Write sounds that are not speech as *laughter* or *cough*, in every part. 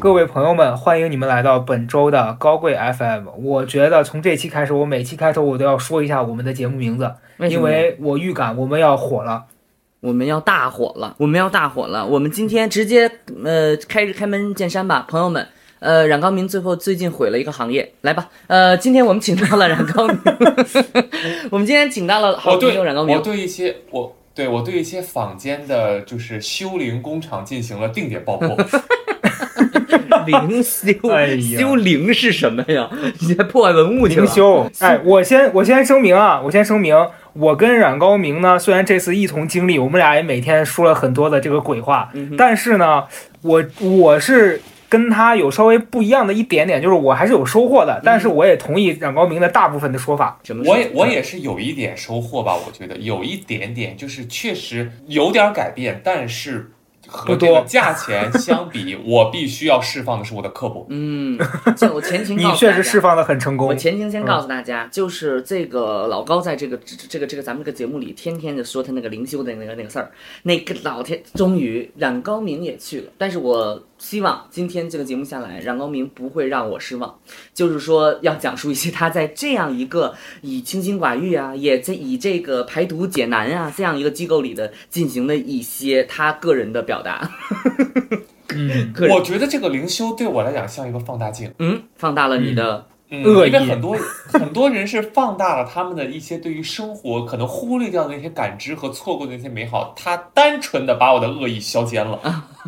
各位朋友们，欢迎你们来到本周的高贵 FM。我觉得从这期开始，我每期开头我都要说一下我们的节目名字，因为什么为我预感我们要火了。我们要大火了，我们要大火了。我们今天直接呃开开门见山吧，朋友们。呃，冉高明最后最近毁了一个行业，来吧。呃，今天我们请到了冉高明，*laughs* 我们今天请到了好我对朋友冉高明我。对一些我对我对一些坊间的就是修灵工厂进行了定点爆破。*laughs* 灵修，哎呀修灵是什么呀？你在破坏文物去了？灵修，哎，我先我先声明啊，我先声明，我跟冉高明呢，虽然这次一同经历，我们俩也每天说了很多的这个鬼话，嗯但是呢，我我是跟他有稍微不一样的一点点，就是我还是有收获的，但是我也同意冉高明的大部分的说法。什么？我也我也是有一点收获吧，我觉得有一点点，就是确实有点改变，但是和不多。这个价钱相比，我必须要释放的是我的刻薄。嗯，这我前情 *laughs* 你确实释放的很成功。我，前情先告诉大家，就是这个老高在这个这这个这个咱们这个节目里，天天就说他那个灵修的那个那个事儿，那个老天终于冉高明也去了，但是我希望今天这个节目下来，冉高明不会让我失望，就是说要讲述一些他在这样一个以清心寡欲啊，也在以这个排毒解难啊这样一个机构里的进行的一些他个人的表达，嗯，*laughs* 我觉得这个灵修对我来讲像一个放大镜，嗯放大了你的嗯，恶意因为很多很多人是放大了他们的一些对于生活可能忽略掉的那些感知和错过的那些美好，他单纯的把我的恶意消减了。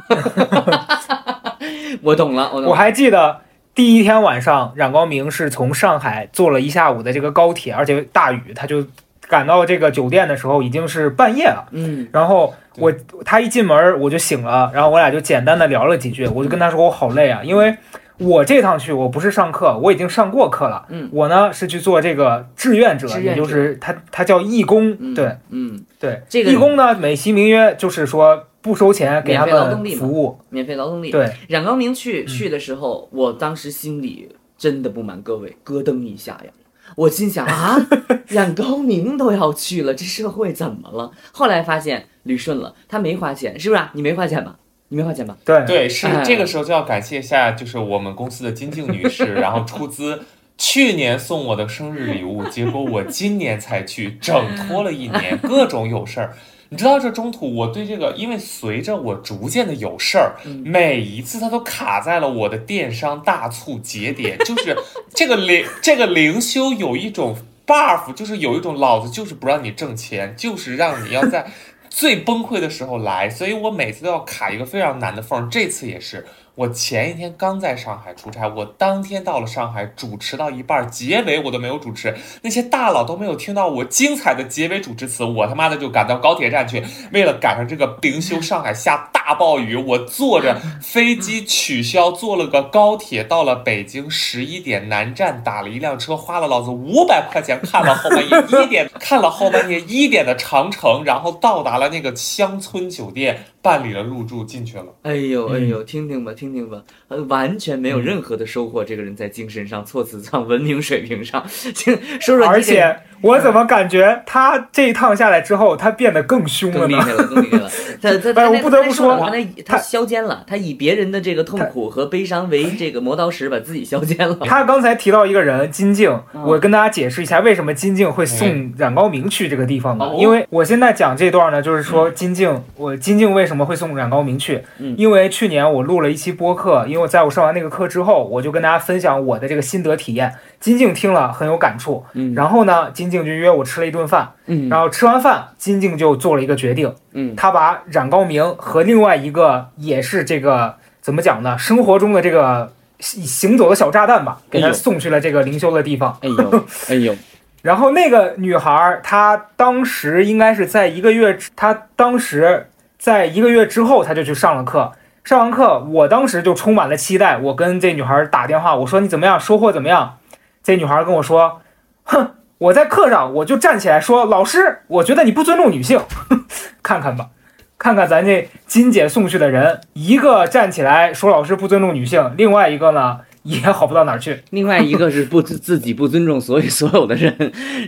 *laughs* 我懂了，我懂了。我还记得第一天晚上，冉光明是从上海坐了一下午的这个高铁，而且大雨，他就赶到这个酒店的时候已经是半夜了。嗯然后我他一进门我就醒了，然后我俩就简单的聊了几句，我就跟他说我好累啊，因为我这趟去我不是上课，我已经上过课了。嗯我呢是去做这个志愿者，也就是他他叫义工，嗯，对嗯，对，这个义工呢美其名曰就是说不收钱给他免费劳动力服务，免费劳动力。对，冉高明去嗯去的时候，我当时心里真的不瞒各位，咯噔一下呀。我心想啊，*laughs* 冉高明都要去了，这社会怎么了？后来发现捋顺了，他没花钱，是不是啊、你没花钱吧？你没花钱吧？对对，是哎这个时候就要感谢一下，就是我们公司的金静女士，*laughs* 然后出资。去年送我的生日礼物，结果我今年才去，整拖了一年，各种有事儿。你知道这中途我对这个，因为随着我逐渐的有事儿，嗯每一次它都卡在了我的电商大促节点，就是这个灵这个灵修有一种 buff，就是有一种老子就是不让你挣钱，就是让你要在最崩溃的时候来，所以我每次都要卡一个非常难的缝。这次也是，我前一天刚在上海出差，我当天到了上海，主持到一半，结尾我都没有主持，那些大佬都没有听到我精彩的结尾主持词，我他妈的就赶到高铁站去，为了赶上这个灵修上海下大暴雨，我坐着飞机取消，坐了个高铁到了北京十一点南站，打了一辆车，花了老子五百块钱看了后半夜一点，看了后半夜一点的长城，然后到达了那个乡村酒店，办理了入住进去了。哎呦哎嗯呦，听听吧听听吧，呃，完全没有任何的收获。这个人在精神上、措辞上、文明水平上，*laughs* 请说说而且 *laughs* 我怎么感觉他这一趟下来之后，他变得更凶了呢？更厉害了，更厉害了。他他 *laughs* 哎他我不得不说他他他他消奸了，他以别人的这个痛苦和悲伤为这个磨刀石，把自己削尖了。他刚才提到一个人金靖，嗯我跟大家解释一下为什么金靖会送冉高明去这个地方呢哦？因为我现在讲这段呢，就是说金靖，我金靖为什么会送冉高明去嗯？因为去年我录了一期播客，因为我在我上完那个课之后，我就跟大家分享我的这个心得体验。金靖听了很有感触，嗯然后呢，金靖就约我吃了一顿饭，嗯然后吃完饭，金靖就做了一个决定，嗯他把冉高明和另外一个也是这个怎么讲呢？生活中的这个行行走的小炸弹吧，给他送去了这个灵修的地方。哎呦哎呦，*laughs* 然后那个女孩儿，她当时应该是在一个月，她当时在一个月之后，她就去上了课。上完课，我当时就充满了期待。我跟这女孩儿打电话，我说你怎么样，收获怎么样？这女孩儿跟我说，哼，我在课上我就站起来说，老师，我觉得你不尊重女性。*laughs* 看看吧，看看咱这金姐送去的人，一个站起来说老师不尊重女性，另外一个呢也好不到哪儿去。另外一个是不自自己不尊重所有所有的人，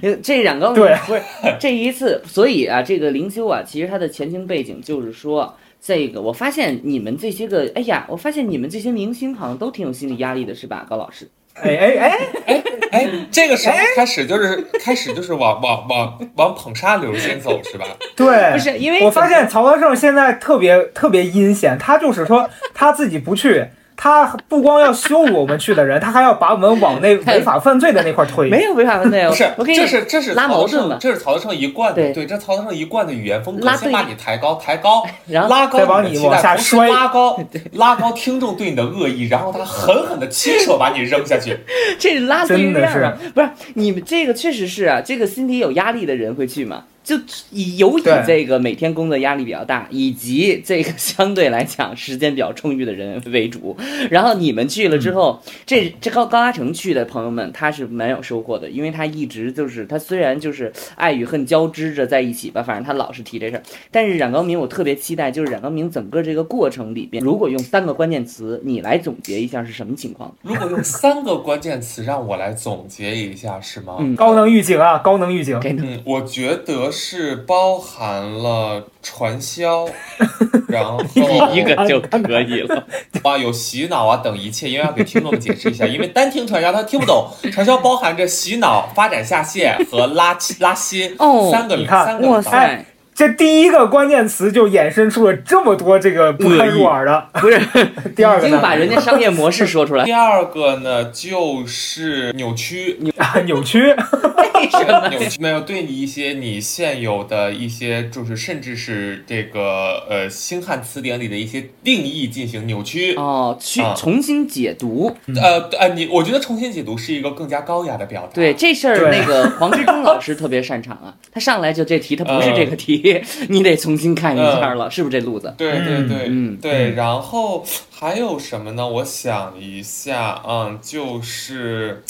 呃 *laughs* 这冉高明对不是这一次，所以啊，这个灵修啊，其实它的前情背景就是说，这个我发现你们这些个，哎呀，我发现你们这些明星好像都挺有心理压力的，是吧，高老师？哎哎哎，哎哎，这个时候开始就是开始就是往往往往捧杀流先走是吧？*laughs* 对，不是因为我发现曹德胜现在特别特别阴险，他就是说他自己不去。他不光要羞辱我们去的人，他还要把我们往那 *laughs* 违法犯罪的那块推。没有违法犯罪，不是，我给你这是这是拉曹德胜，矛盾嘛。这是曹德胜一贯的对对，这曹德胜一贯的语言风格，先把你抬高抬高，*laughs* 然后拉高再往你往的期待同时下摔拉高 *laughs* 拉高听众对你的恶意，然后他狠狠的亲手把你扔下去。这是拉对真的面啊！不是你们这个确实是啊，这个心里有压力的人会去吗？就以有以这个每天工作压力比较大，以及这个相对来讲时间比较充裕的人为主。然后你们去了之后，这这高高阿成去的朋友们，他是蛮有收获的，因为他一直就是他虽然就是爱与恨交织着在一起吧，反正他老是提这事儿。但是冉高明，我特别期待，就是冉高明整个这个过程里边，如果用三个关键词，你来总结一下是什么情况？如果用三个关键词让我来总结一下，是吗？嗯高能预警啊，高能预警！给嗯，我觉得是包含了传销，*laughs* 然后第一个就可以了。哇有洗脑啊等一切，因为要给听众们解释一下，因为单听传销他听不懂，*laughs* 传销包含着洗脑、发展下线和拉拉新哦三个三个哇板块塞，这第一个关键词就衍生出了这么多这个不堪入耳的。不是，*laughs* 第二个呢？已经把人家商业模式说出来第，二个呢，就是扭曲，啊 *laughs* 扭曲，为什么？扭曲没有对你一些你现有的一些，就是甚至是这个呃星汉词典里的一些定义进行扭曲。哦，去啊重新解读。呃呃，你我觉得重新解读是一个更加高雅的表达。对这事儿，那个黄志忠老师特别擅长啊，他上来就这题，他不是这个题，你得重新看一下了，是不是这路子？对对对、嗯对，然后还有什么呢？我想一下，嗯，就是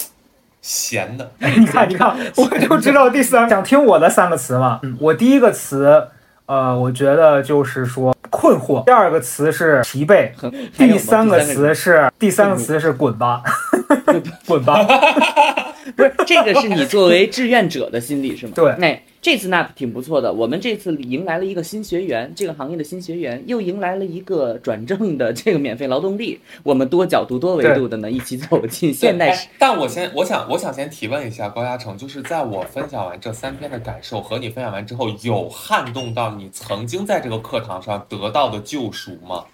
闲的。*laughs* 你看，你看，我就知道第三，想听我的三个词嘛。我第一个词，呃，我觉得就是说困惑。第二个词是疲惫，*laughs* 第三个词是第三个词是滚吧，*laughs* 滚吧。*laughs* 不是这个是你作为志愿者的心理是吗？对哎，这次那挺不错的，我们这次迎来了一个新学员，这个行业的新学员，又迎来了一个转正的这个免费劳动力，*laughs* 我们多角度、多维度的呢，一起走进现代。哎但我先，我想，我想先提问一下高嘉诚，就是在我分享完这三篇的感受和你分享完之后，有撼动到你曾经在这个课堂上得到的救赎吗？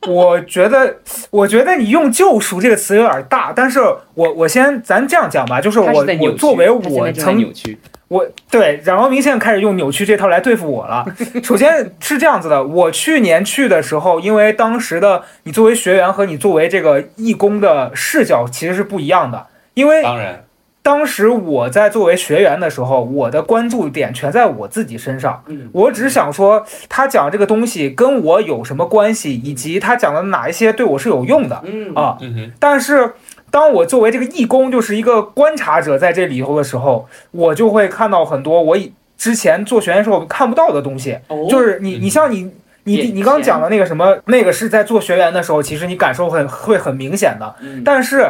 *laughs* 我觉得，我觉得你用“救赎”这个词有点大，但是我我先咱这样讲吧，就是我我作为我曾扭曲。我对冉高明现在开始用扭曲这套来对付我了。*laughs* 首先是这样子的，我去年去的时候，因为当时的你作为学员和你作为这个义工的视角其实是不一样的，因为当然，当时我在作为学员的时候，我的关注点全在我自己身上。嗯我只想说，他讲这个东西跟我有什么关系，以及他讲的哪一些对我是有用的嗯啊。但是，当我作为这个义工，就是一个观察者，在这里头的时候，我就会看到很多我以之前做学员时候看不到的东西。哦就是你，你像你，你你刚讲的那个什么，那个是在做学员的时候，其实你感受很会很明显的。嗯但是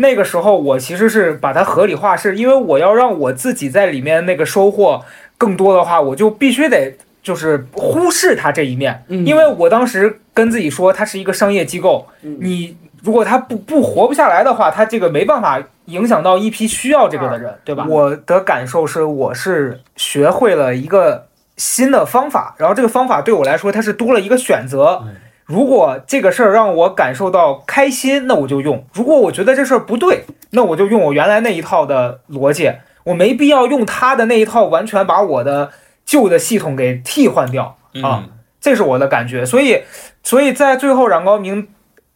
那个时候，我其实是把它合理化，是因为我要让我自己在里面那个收获更多的话，我就必须得就是忽视它这一面，嗯。因为我当时跟自己说，它是一个商业机构，嗯。你如果它不不活不下来的话，它这个没办法影响到一批需要这个的人，对吧？我的感受是，我是学会了一个新的方法，然后这个方法对我来说，它是多了一个选择。嗯如果这个事儿让我感受到开心，那我就用；如果我觉得这事儿不对，那我就用我原来那一套的逻辑。我没必要用他的那一套，完全把我的旧的系统给替换掉。啊嗯，这是我的感觉。所以，所以在最后，冉高明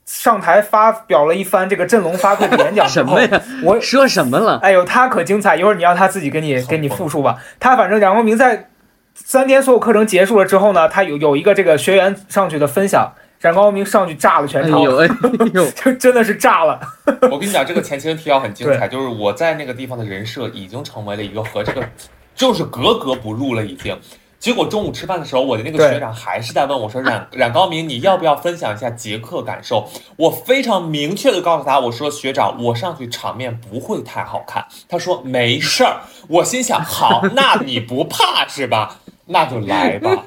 上台发表了一番这个振聋发聩的演讲之后 *laughs* 什么，呀？我说什么了？哎呦，他可精彩！一会儿你让他自己给你给你复述吧。他反正冉高明在三天所有课程结束了之后呢，他有有一个这个学员上去的分享，冉高明上去炸了哎全场，呦哎呦，*laughs* 就真的是炸了。*laughs* 我跟你讲，这个前情提要很精彩，就是我在那个地方的人设已经成为了一个和这个就是格格不入了，已经。结果中午吃饭的时候，我的那个学长还是在问我说：“冉冉高明，你要不要分享一下杰克感受？”我非常明确的告诉他：“我说学长，我上去场面不会太好看。”他说：“没事儿。”我心想：“好，那你不怕是吧？那就来吧。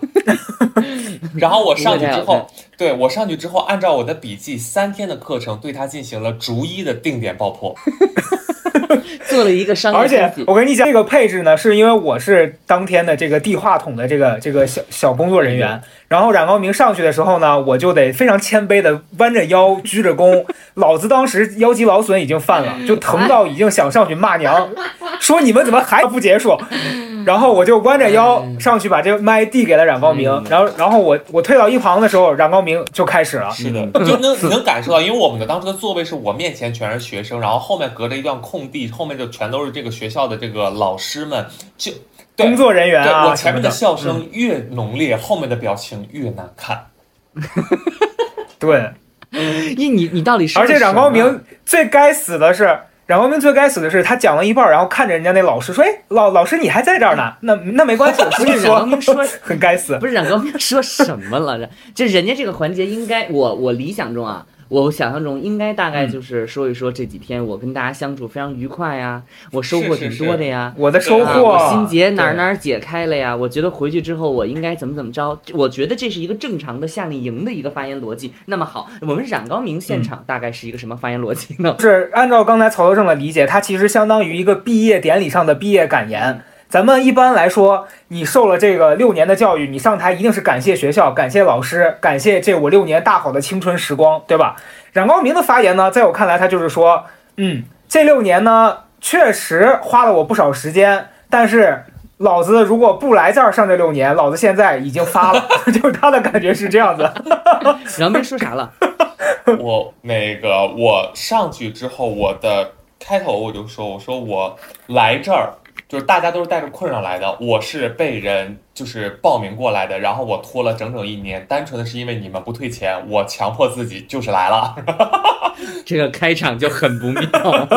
*laughs* ”然后我上去之后，对我上去之后，按照我的笔记，三天的课程对他进行了逐一的定点爆破。*laughs* 做了一个商业而且我跟你讲，这个配置呢，是因为我是当天的这个递话筒的这个这个小小工作人员，然后冉高明上去的时候呢，我就得非常谦卑的弯着腰鞠着躬，*laughs* 老子当时腰肌劳损已经犯了，就疼到已经想上去骂娘，说你们怎么还不结束？然后我就弯着腰上去把这个麦递给了冉高明，然后然后我我退到一旁的时候，冉高明就开始了。是的，就能你能感受到，因为我们的当时的座位是我面前全是学生，然后后面隔着一段空地，后面就全都是这个学校的这个老师们，就对工作人员我前面的笑声越浓烈，后面的表情越难看。*laughs* 对，你你你到底是？而且冉高明最该死的是，冉高明最该死的是，他讲了一半，然后看着人家那老师说：“哎，老老师你还在这儿呢？*laughs* 那那没关系，我回去不是冉高明说 *laughs* 很该死。不是冉高明说什么了？这这人家这个环节应该，我我理想中啊，我想象中应该大概就是说一说这几天我跟大家相处非常愉快呀，我收获挺多的呀。我的收啊，获，我心结哪儿哪儿解开了呀？我觉得回去之后我应该怎么怎么着？我觉得这是一个正常的夏令营的一个发言逻辑。那么好，我们冉高明现场大概是一个什么发言逻辑呢？是按照刚才曹德正的理解，他其实相当于一个毕业典礼上的毕业感言。咱们一般来说，你受了这个六年的教育，你上台一定是感谢学校、感谢老师、感谢这我六年大好的青春时光，对吧？冉高明的发言呢，在我看来，他就是说，嗯，这六年呢，确实花了我不少时间，但是老子如果不来这儿上这六年，老子现在已经发了，*laughs* 就是他的感觉是这样子。冉高明说啥了？*laughs* 我那个我上去之后，我的开头我就说，我说我来这儿。就是大家都是带着困扰来的，我是被人就是报名过来的，然后我拖了整整一年，单纯的是因为你们不退钱，我强迫自己就是来了，*laughs* 这个开场就很不妙。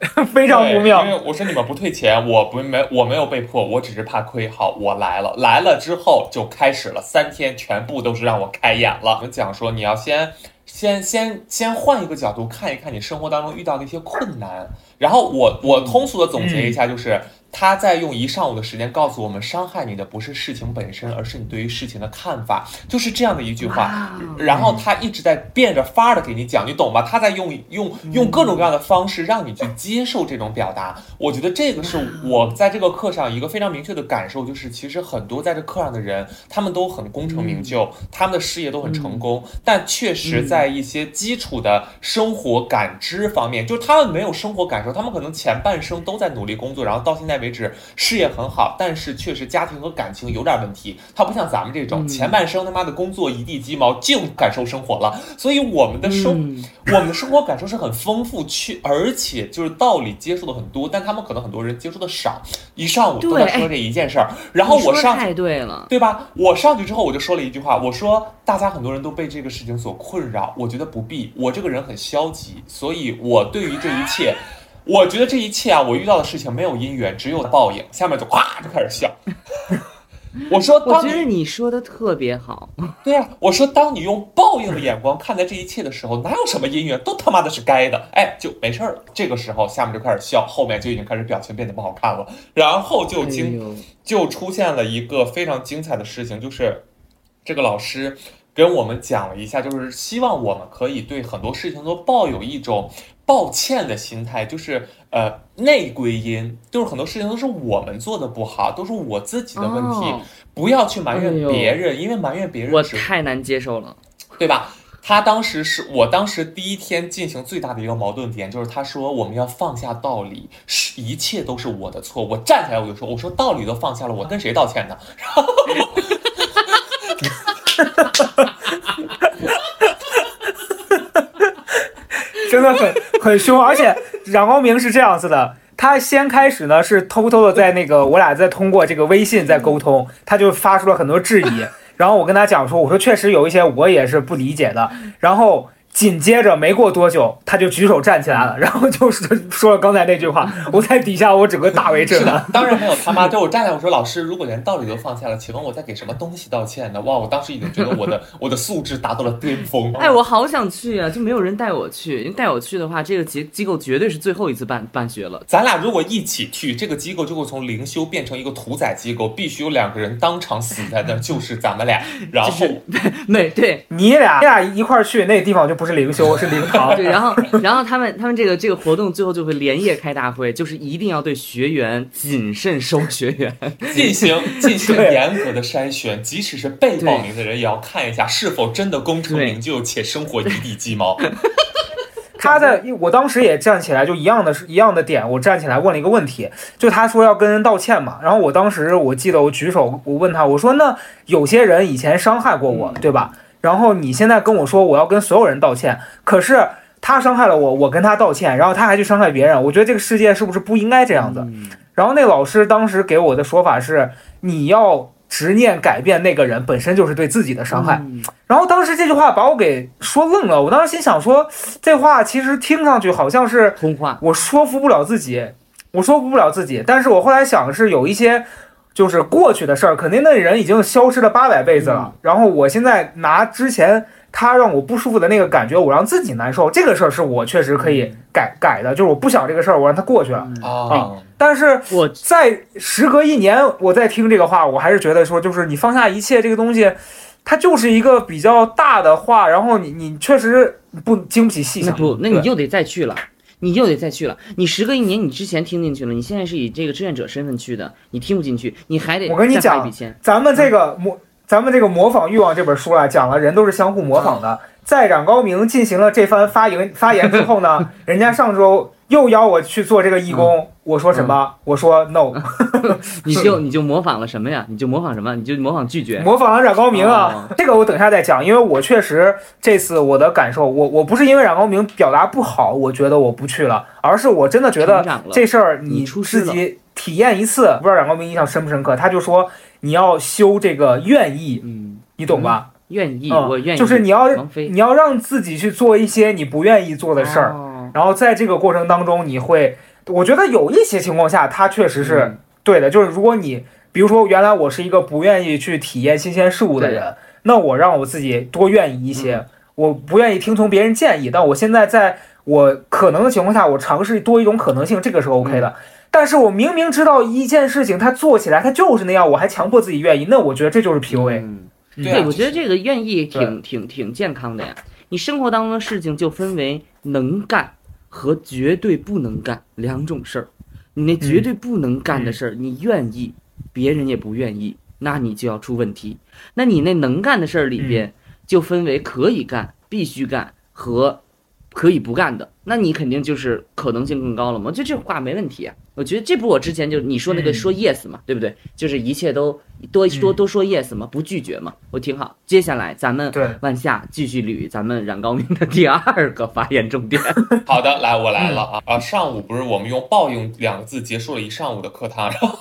*laughs* 非常不妙因为我说你们不退钱，我不没我没有被迫，我只是怕亏。好，我来了，来了之后就开始了，三天全部都是让我开眼了。我们讲说你要先先先先换一个角度看一看你生活当中遇到的一些困难，然后我我通俗的总结一下，就是、他在用一上午的时间告诉我们，伤害你的不是事情本身，而是你对于事情的看法，就是这样的一句话。然后他一直在变着法儿的给你讲，你懂吧？他在用用用各种各样的方式让你去接受这种表达。我觉得这个是我在这个课上一个非常明确的感受，就是其实很多在这课上的人，他们都很功成名就，他们的事业都很成功，但确实在一些基础的生活感知方面，就是他们没有生活感受，他们可能前半生都在努力工作，然后到现在为止事业很好，但是确实家庭和感情有点问题。他不像咱们这种嗯前半生他妈的工作一地鸡毛，净感受生活了，所以我们的生、嗯我们的生活感受是很丰富，去而且就是道理接触的很多，但他们可能很多人接触的少，一上午都在说这一件事儿，然后我上去太对了，对吧？我上去之后我就说了一句话，我说大家很多人都被这个事情所困扰，我觉得不必。我这个人很消极，所以我对于这一切，我觉得这一切啊，我遇到的事情没有因缘，只有报应。下面就咵就开始笑。*laughs* 我说，我当你觉得你说的特别好。对呀、我说当你用报应的眼光看待这一切的时候，哪有什么因缘，都他妈的是该的，哎，就没事儿了。这个时候下面就开始笑，后面就已经开始表情变得不好看了，然后就经哎就出现了一个非常精彩的事情，就是这个老师跟我们讲了一下，就是希望我们可以对很多事情都抱有一种抱歉的心态，就是呃内归因，就是很多事情都是我们做的不好，都是我自己的问题，哦不要去埋怨别人，因为埋怨别人我太难接受了。对吧？他当时是我当时第一天进行最大的一个矛盾点，就是他说我们要放下道理，是一切都是我的错。我站起来我就说，我说道理都放下了，我跟谁道歉呢？*laughs* 真的很很凶，而且 *laughs* 冉高明是这样子的，他先开始呢是偷偷的在那个我俩在通过这个微信在沟通，他就发出了很多质疑，然后我跟他讲说，我说确实有一些我也是不理解的，然后紧接着没过多久，他就举手站起来了，然后就是 *laughs* 说了刚才那句话。我在底下，我整个大为震撼。*laughs* 当然没有他妈，就我站起来，我说老师，如果连道理都放下了，请问我在给什么东西道歉呢？哇，我当时已经觉得我的 *laughs* 我的素质达到了巅峰。哎，我好想去啊，就没有人带我去。因为带我去的话，这个机机构绝对是最后一次办办学了。咱俩如果一起去，这个机构就会从灵修变成一个屠宰机构，必须有两个人当场死在那，就是咱们俩。然后，对对你俩你俩一块儿去，那地方就不是灵修，*laughs* 是灵堂。对，然后，然后他们他们这个这个活动最后就会连夜开大会，就是一定要对学员谨慎收学员，*laughs* 进行进行严格的筛选，即使是被报名的人也要看一下是否真的功成名就且生活一地鸡毛。*laughs* 他在我当时也站起来，就一样的是一样的点，我站起来问了一个问题，就他说要跟人道歉嘛，然后我当时我记得我举手，我问他，我说那有些人以前伤害过我，对吧？然后你现在跟我说我要跟所有人道歉，可是他伤害了我，我跟他道歉，然后他还去伤害别人，我觉得这个世界是不是不应该这样子？然后那老师当时给我的说法是，你要执念改变那个人，本身就是对自己的伤害。然后当时这句话把我给说愣了，我当时心想说，这话其实听上去好像是空话，我说服不了自己，我说服不了自己。但是我后来想是有一些。就是过去的事儿，肯定那人已经消失了八百辈子了。然后我现在拿之前他让我不舒服的那个感觉，我让自己难受，这个事儿是我确实可以改改的。就是我不想这个事儿，我让它过去了啊。但是我在时隔一年，我在听这个话，我还是觉得说，就是你放下一切这个东西，它就是一个比较大的话。然后你你确实不经不起细想，不，那你又得再去了。你又得再去了。你时隔一年，你之前听进去了，你现在是以这个志愿者身份去的，你听不进去，你还得我跟你讲，咱们这个模，咱们这个模仿欲望这本书啊，讲了人都是相互模仿的。在冉高明进行了这番发言发言之后呢，*laughs* 人家上周。又邀我去做这个义工，我说什么？我说 no。*laughs* 你就你就模仿了什么呀？你就模仿什么？你就模仿拒绝？模仿了冉高明啊！这个我等下再讲，因为我确实这次我的感受，我我不是因为冉高明表达不好，我觉得我不去了，而是我真的觉得这事儿你自己体验一次，不知道冉高明印象深不深刻？他就说你要修这个愿意，嗯，你懂吧？愿意，我愿意，就是你要你要让自己去做一些你不愿意做的事儿。然后在这个过程当中，你会，我觉得有一些情况下，它确实是对的。就是如果你，比如说，原来我是一个不愿意去体验新鲜事物的人，那我让我自己多愿意一些。我不愿意听从别人建议，但我现在在我可能的情况下，我尝试多一种可能性，这个是 OK 的。但是我明明知道一件事情它做起来它就是那样，我还强迫自己愿意，那我觉得这就是 PUA。对，我觉得这个愿意挺挺挺健康的呀。你生活当中的事情就分为能干。和绝对不能干两种事儿，你那绝对不能干的事儿，你愿意，别人也不愿意，那你就要出问题。那你那能干的事儿里边，就分为可以干、必须干和。可以不干的，那你肯定就是可能性更高了嘛？就这话没问题啊。我觉得这不我之前就你说那个说 yes 嘛，对不对？就是一切都多多多说 yes 嘛，不拒绝嘛，我挺好。接下来咱们往下继续捋咱们冉高明的第二个发言重点。*laughs* 好的，来我来了啊啊！上午不是我们用报应两个字结束了一上午的课堂，然后。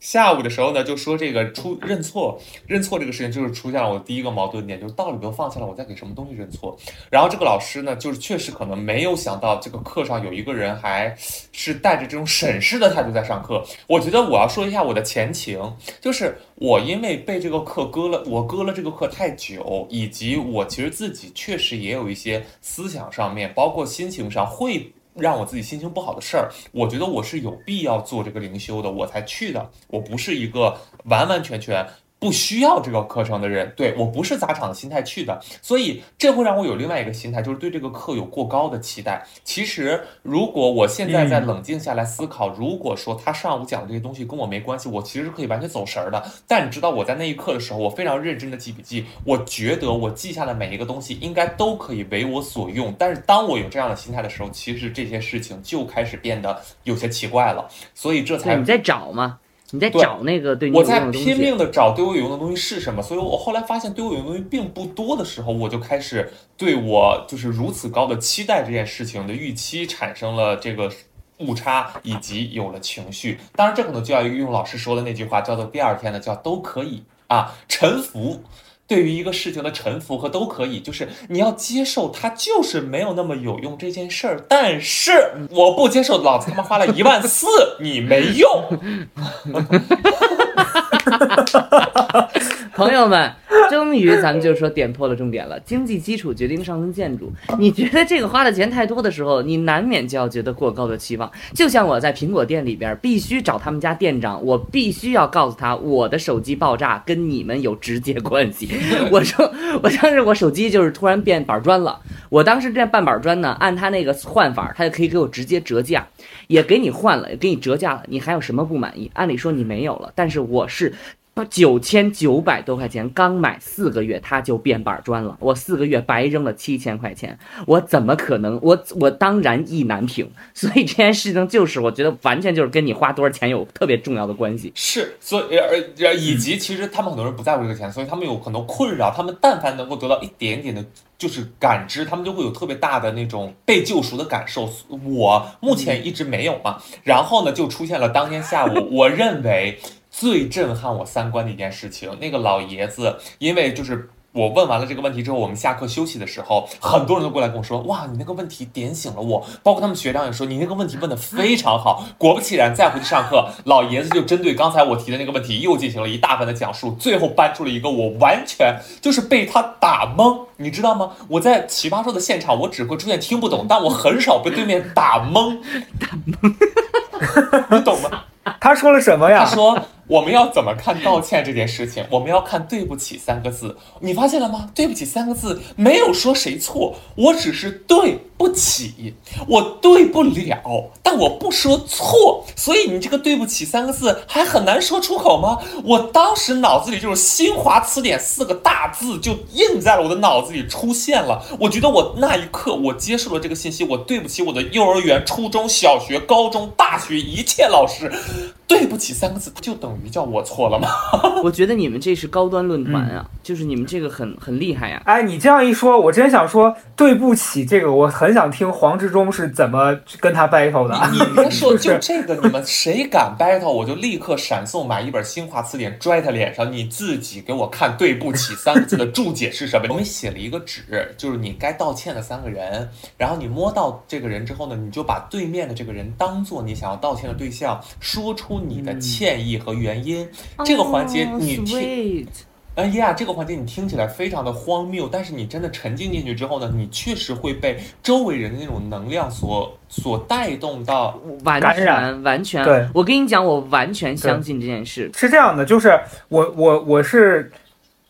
下午的时候呢，就说这个出认错，认错这个事情就是出现了我第一个矛盾点，就是道理都放下了，我在给什么东西认错？然后这个老师呢，就是确实可能没有想到这个课上有一个人还是带着这种审视的态度在上课。我觉得我要说一下我的前情，就是我因为被这个课割了，我割了这个课太久，以及我其实自己确实也有一些思想上面，包括心情上会。让我自己心情不好的事儿，我觉得我是有必要做这个灵修的，我才去的。我不是一个完完全全。不需要这个课程的人，对我不是砸场的心态去的，所以这会让我有另外一个心态，就是对这个课有过高的期待。其实，如果我现在在冷静下来思考，如果说他上午讲的这些东西跟我没关系，我其实是可以完全走神儿的。但你知道，我在那一刻的时候，我非常认真的记笔记，我觉得我记下的每一个东西应该都可以为我所用。但是当我有这样的心态的时候，其实这些事情就开始变得有些奇怪了。所以这才你在找吗？你在找那个对我在拼命的找对我有用的东西是什么，所以我后来发现对我有用的东西并不多的时候，我就开始对我就是如此高的期待这件事情的预期产生了这个误差，以及有了情绪。当然，这可能就要用老师说的那句话，叫做第二天呢叫都可以啊，臣服。对于一个事情的臣服和都可以，就是你要接受它就是没有那么有用这件事儿。但是我不接受，老子他妈花了 *laughs* 一万四，你没用。*laughs* 朋友们，终于咱们就说点破了重点了。经济基础决定上层建筑，*laughs* 你觉得这个花的钱太多的时候，你难免就要觉得过高的期望。就像我在苹果店里边必须找他们家店长，我必须要告诉他我的手机爆炸跟你们有直接关系。*laughs* 我说我当时我手机就是突然变板砖了，我当时这半板砖呢，按他那个换法，他就可以给我直接折价，也给你换了，也给你折价了。你还有什么不满意？按理说你没有了，但是我是。九千九百多块钱，刚买四个月，它就变板砖了。我四个月白扔了七千块钱，我怎么可能？我我当然意难平。*laughs* 所以这件事情就是，我觉得完全就是跟你花多少钱有特别重要的关系。是，所以而以及其实他们很多人不在乎这个钱，所以他们有很多困扰。他们但凡能够得到一点点的，就是感知，他们就会有特别大的那种被救赎的感受。我目前一直没有嘛。然后呢，就出现了当天下午，我认为。最震撼我三观的一件事情，那个老爷子，因为就是我问完了这个问题之后，我们下课休息的时候，很多人都过来跟我说，哇，你那个问题点醒了我，包括他们学长也说，你那个问题问的非常好。果不其然，再回去上课，老爷子就针对刚才我提的那个问题，又进行了一大番的讲述，最后搬出了一个我完全就是被他打懵，你知道吗？我在奇葩说的现场，我只会出现听不懂，但我很少被对面打懵，打懵，你懂吗？他说了什么呀？他说。我们要怎么看道歉这件事情？我们要看“对不起”三个字，你发现了吗？“对不起”三个字没有说谁错，我只是对不起，我对不了，但我不说错，所以你这个“对不起”三个字还很难说出口吗？我当时脑子里就是“新华词典”四个大字就印在了我的脑子里出现了。我觉得我那一刻我接受了这个信息，我对不起我的幼儿园、初中小学、高中、大学一切老师，“对不起”三个字就等于。叫我错了吗？*laughs* 我觉得你们这是高端论坛啊，就是你们这个很很厉害呀。哎，你这样一说，我真想说对不起。这个我很想听黄志忠是怎么跟他 battle 的。你别说，*laughs* 就这个，你们谁敢 battle，我就立刻闪送买一本新华词典拽他脸上。你自己给我看“对不起”三个字的注解是什么？*laughs* 我们写了一个纸，就是你该道歉的三个人。然后你摸到这个人之后呢，你就把对面的这个人当做你想要道歉的对象，说出你的歉意和原。原因这个环节你听，哎呀，这个环节你听起来非常的荒谬，但是你真的沉浸进去之后呢，你确实会被周围人的那种能量所所带动到，完全完全。对，我跟你讲，我完全相信这件事是这样的，就是我我我是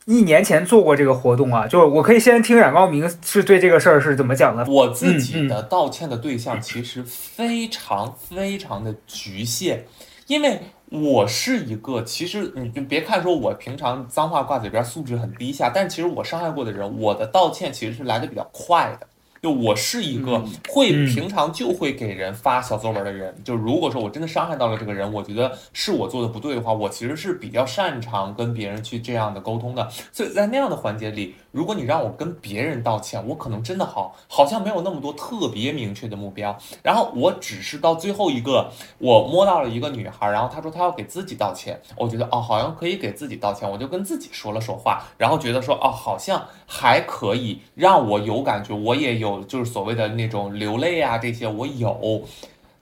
一年前做过这个活动啊，就是我可以先听冉高明是对这个事儿是怎么讲的。我自己的道歉的对象其实非常非常的局限，因为。我是一个，其实你就别看说我平常脏话挂嘴边，素质很低下，但其实我伤害过的人，我的道歉其实是来的比较快的。就我是一个会平常就会给人发小作文的人，就如果说我真的伤害到了这个人，我觉得是我做的不对的话，我其实是比较擅长跟别人去这样的沟通的。所以在那样的环节里，如果你让我跟别人道歉，我可能真的好好像没有那么多特别明确的目标，然后我只是到最后一个，我摸到了一个女孩，然后她说她要给自己道歉，我觉得哦好像可以给自己道歉，我就跟自己说了说话，然后觉得说哦好像还可以让我有感觉，我也有。就是所谓的那种流泪啊，这些我有，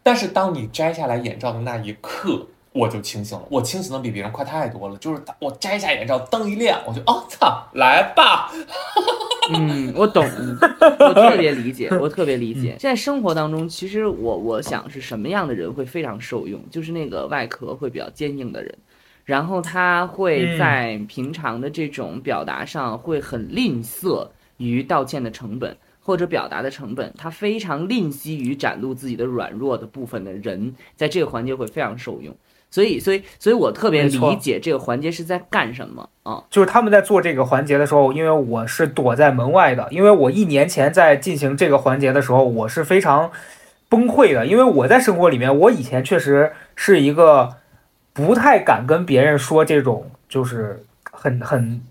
但是当你摘下来眼罩的那一刻，我就清醒了。我清醒的比别人快太多了。就是我摘下眼罩，灯一亮，我就哦操，来吧。嗯，我懂，我特别理解，我特别理解。在生活当中，其实我我想是什么样的人会非常受用，就是那个外壳会比较坚硬的人，然后他会在平常的这种表达上会很吝啬于道歉的成本。或者表达的成本，他非常吝惜于展露自己的软弱的部分的人，在这个环节会非常受用。所以，所以，所以我特别理解这个环节是在干什么啊？就是他们在做这个环节的时候，因为我是躲在门外的，因为我一年前在进行这个环节的时候，我是非常崩溃的，因为我在生活里面，我以前确实是一个不太敢跟别人说这种，就是很很。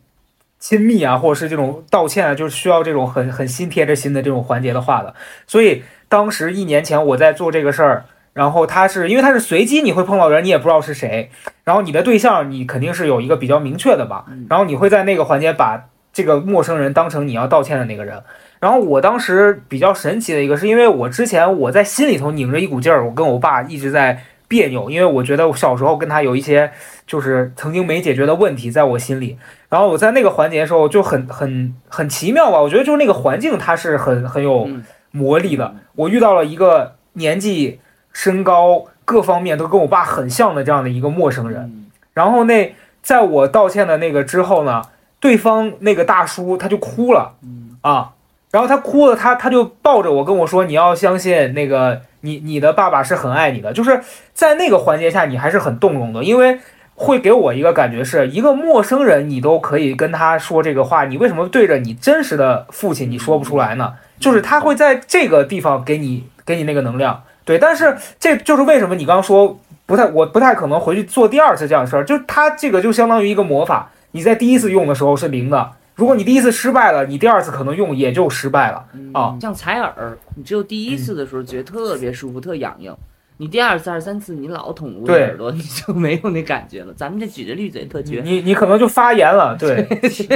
亲密啊，或者是这种道歉啊，就是需要这种很很心贴着心的这种环节的话的。所以当时一年前我在做这个事儿，然后他是因为他是随机，你会碰到人，你也不知道是谁，然后你的对象你肯定是有一个比较明确的吧，然后你会在那个环节把这个陌生人当成你要道歉的那个人。然后我当时比较神奇的一个，是因为我之前我在心里头拧着一股劲儿，我跟我爸一直在别扭，因为我觉得我小时候跟他有一些就是曾经没解决的问题在我心里。然后我在那个环节的时候就很很很奇妙吧，我觉得就是那个环境它是很很有嗯魔力的。我遇到了一个年纪、身高各方面都跟我爸很像的这样的一个陌生人。嗯然后那在我道歉的那个之后呢，对方那个大叔他就哭了嗯啊，然后他哭了，他他就抱着我跟我说：“你要相信那个你你的爸爸是很爱你的。”就是在那个环节下，你还是很动容的，因为会给我一个感觉是一个陌生人，你都可以跟他说这个话，你为什么对着你真实的父亲你说不出来呢？就是他会在这个地方给你给你那个能量，对。但是这就是为什么你刚刚说不太，我不太可能回去做第二次这样的事儿，就是他这个就相当于一个魔法，你在第一次用的时候是零的，如果你第一次失败了，你第二次可能用也就失败了。啊像采耳，你只有第一次的时候觉得特别舒服、特痒痒，你第二次、二三次你老捅捂对耳朵，你就没有那感觉了。咱们这举着例子也特绝。你你可能就发炎了，对，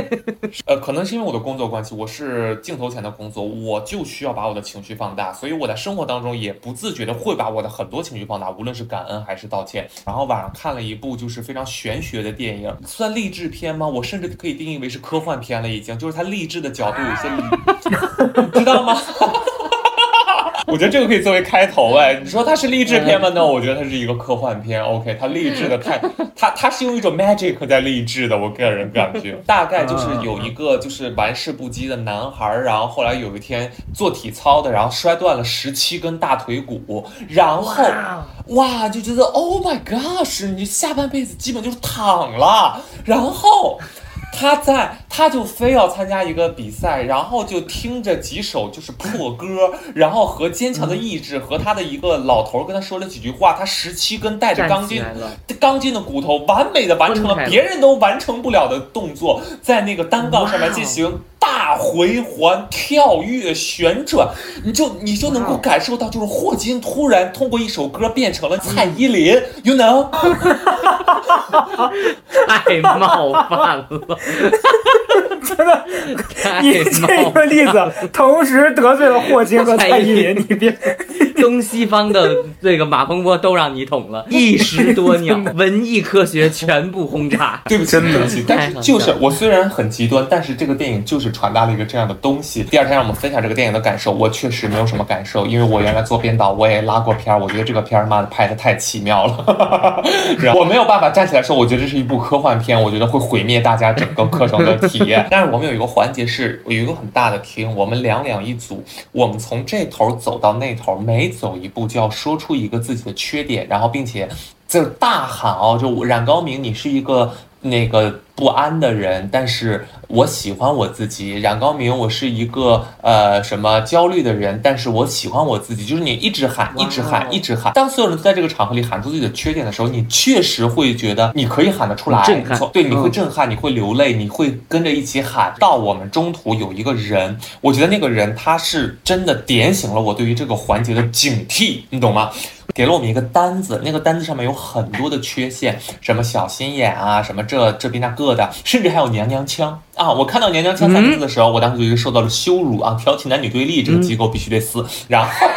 *laughs* 呃，可能是因为我的工作关系，我是镜头前的工作，我就需要把我的情绪放大，所以我在生活当中也不自觉的会把我的很多情绪放大，无论是感恩还是道歉。然后晚上看了一部就是非常玄学的电影，算励志片吗？我甚至可以定义为是科幻片了，已经，就是它励志的角度有些离，*laughs* 你知道吗？我觉得这个可以作为开头哎，*laughs* 你说它是励志片吗？那我觉得它是一个科幻片。OK，它励志的太，*laughs* 它它是用一种 magic 在励志的，我个人感觉，*laughs* 大概就是有一个就是玩世不羁的男孩儿，然后后来有一天做体操的，然后摔断了十七根大腿骨，然后哇就觉得 Oh my gosh，你下半辈子基本就是躺了，然后。他在，他就非要参加一个比赛，然后就听着几首就是破歌，*laughs* 然后和坚强的意志和他的一个老头儿跟他说了几句话，他十七根带着钢筋钢筋的骨头，完美的完成了。别人都完成不了的动作，在那个单杠上面进行大回环、跳跃、旋转，你就你就能够感受到，就是霍金突然通过一首歌变成了蔡依林，*laughs* you know。太冒犯了，真的，*laughs* 太你这个例子同时得罪了霍金和 *laughs* 蔡依林，你别 *laughs* 东西方的这个马蜂窝都让你捅了，一石多鸟，文艺科学全部轰炸。对不起，对不起，但是就是我虽然很极端，但是这个电影就是传达了一个这样的东西。第二天让我们分享这个电影的感受，我确实没有什么感受，因为我原来做编导，我也拉过片儿，我觉得这个片儿妈的拍的太奇妙了，然后我没有办法站起来说，我觉得这是一部科幻片，我觉得会毁灭大家整个课程的体验。但是我们有一个环节是有一个很大的厅，我们两两一组，我们从这头走到那头，每走一步就要说出一个自己的缺点，然后并且就大喊哦，就冉高明，你是一个那个不安的人，但是我喜欢我自己。冉高明，我是一个呃什么焦虑的人，但是我喜欢我自己。就是你一直喊，一直喊，一直喊。当所有人都在这个场合里喊出自己的缺点的时候，你确实会觉得你可以喊得出来，很震撼对，你会嗯震撼，你会流泪，你会跟着一起喊。到我们中途有一个人，我觉得那个人他是真的点醒了我对于这个环节的警惕，你懂吗？给了我们一个单子，那个单子上面有很多的缺陷，什么小心眼啊，什么这这边那个的，甚至还有娘娘腔啊！我看到娘娘腔三个字的时候，我当时就受到了羞辱啊！挑起男女对立，这个机构必须得死。然后。*laughs*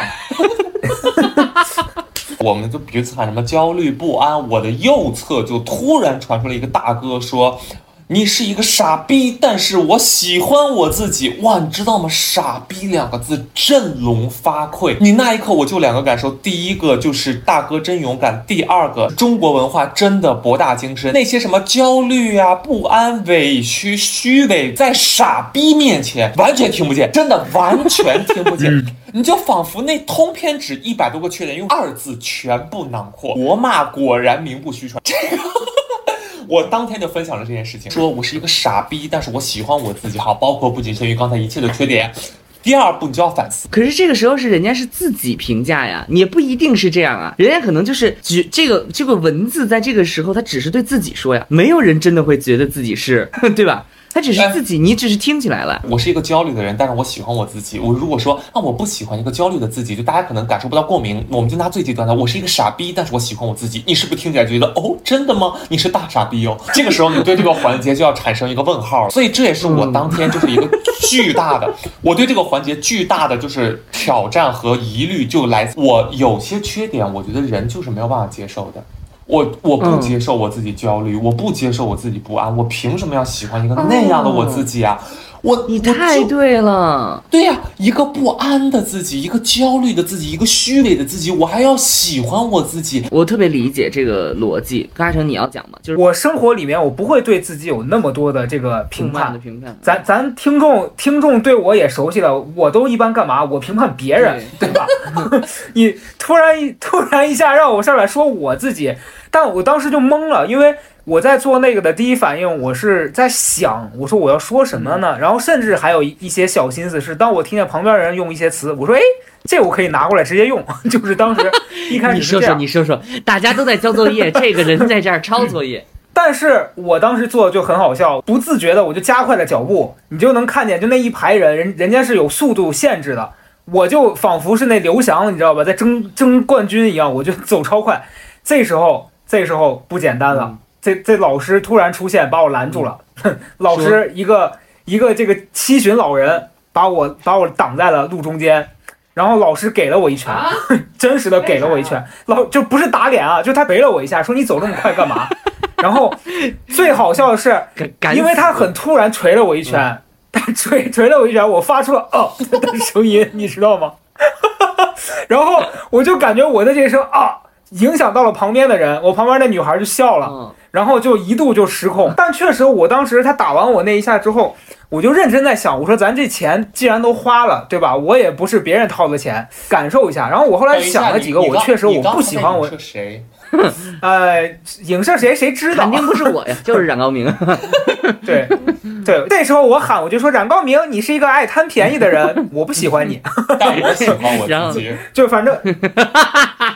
我们就彼此喊什么焦虑不安，我的右侧就突然传出了一个大哥说：“你是一个傻逼，但是我喜欢我自己。”哇，你知道吗？傻逼两个字振聋发聩。你那一刻我就两个感受，第一个就是大哥真勇敢，第二个中国文化真的博大精深。那些什么焦虑啊、不安、委屈、虚伪，在傻逼面前完全听不见，真的完全听不见。你就仿佛那通篇纸一百多个缺点用二字全部囊括，国骂果然名不虚传。*laughs* 这个。我当天就分享了这件事情，说我是一个傻逼，但是我喜欢我自己。好，包括不仅限于刚才一切的缺点。第二步，你就要反思。可是这个时候是人家是自己评价呀，也不一定是这样啊，人家可能就是举这个这个文字在这个时候他只是对自己说呀，没有人真的会觉得自己是，*laughs* 对吧？他只是自己，你只是听起来了。我是一个焦虑的人，但是我喜欢我自己。我如果说啊，我不喜欢一个焦虑的自己，就大家可能感受不到共鸣。我们就拿最极端的，我是一个傻逼，但是我喜欢我自己。你是不是听起来觉得哦，真的吗？你是大傻逼哦。这个时候你对这个环节就要产生一个问号。*laughs* 所以这也是我当天就是一个巨大的，我对这个环节巨大的就是挑战和疑虑，就来自我有些缺点，我觉得人就是没有办法接受的。我我不接受我自己焦虑，我不接受我自己不安，我凭什么要喜欢一个那样的我自己啊？我你太对了，对呀，一个不安的自己，一个焦虑的自己，一个虚伪的自己，我还要喜欢我自己，我特别理解这个逻辑。高成，你要讲吗？就是我生活里面，我不会对自己有那么多的这个评判的评判。咱咱听众听众对我也熟悉了，我都一般干嘛？我评判别人，对吧？*laughs* 你突然一突然一下让我上来说我自己，但我当时就懵了，因为。我在做那个的第一反应，我是在想，我说我要说什么呢？然后甚至还有一些小心思是，当我听见旁边人用一些词，我说，哎，这我可以拿过来直接用。*laughs* 就是当时一开始你说说，你说说，大家都在交作业，*laughs* 这个人在这儿抄作业。但是我当时做的就很好笑，不自觉的我就加快了脚步，你就能看见，就那一排人，人人家是有速度限制的，我就仿佛是那刘翔，你知道吧，在争争冠军一样，我就走超快。这时候，这时候不简单了。这这老师突然出现，把我拦住了。老师一个一个这个七旬老人把我把我挡在了路中间，然后老师给了我一拳，*laughs* 真实的给了我一拳。老就不是打脸啊，就他捶了我一下，说你走这么快干嘛？*laughs* 然后最好笑的是，*laughs* 因为他很突然捶了我一拳，他捶捶了我一拳，我发出了哦的声音，你知道吗？然后我就感觉我的这声啊影响到了旁边的人，我旁边那女孩就笑了。然后就一度就失控，但确实，我当时他打完我那一下之后，我就认真在想，我说咱这钱既然都花了，对吧？我也不是别人掏的钱，感受一下。然后我后来想了几个，我确实我不喜欢我。谁？*laughs* 呃，影射谁？谁知道？肯定不是我呀，*laughs* 就是冉高明。对对，那时候我喊，我就说冉高明，你是一个爱贪便宜的人，*laughs* 我不喜欢你。但我喜欢我自己。就反正，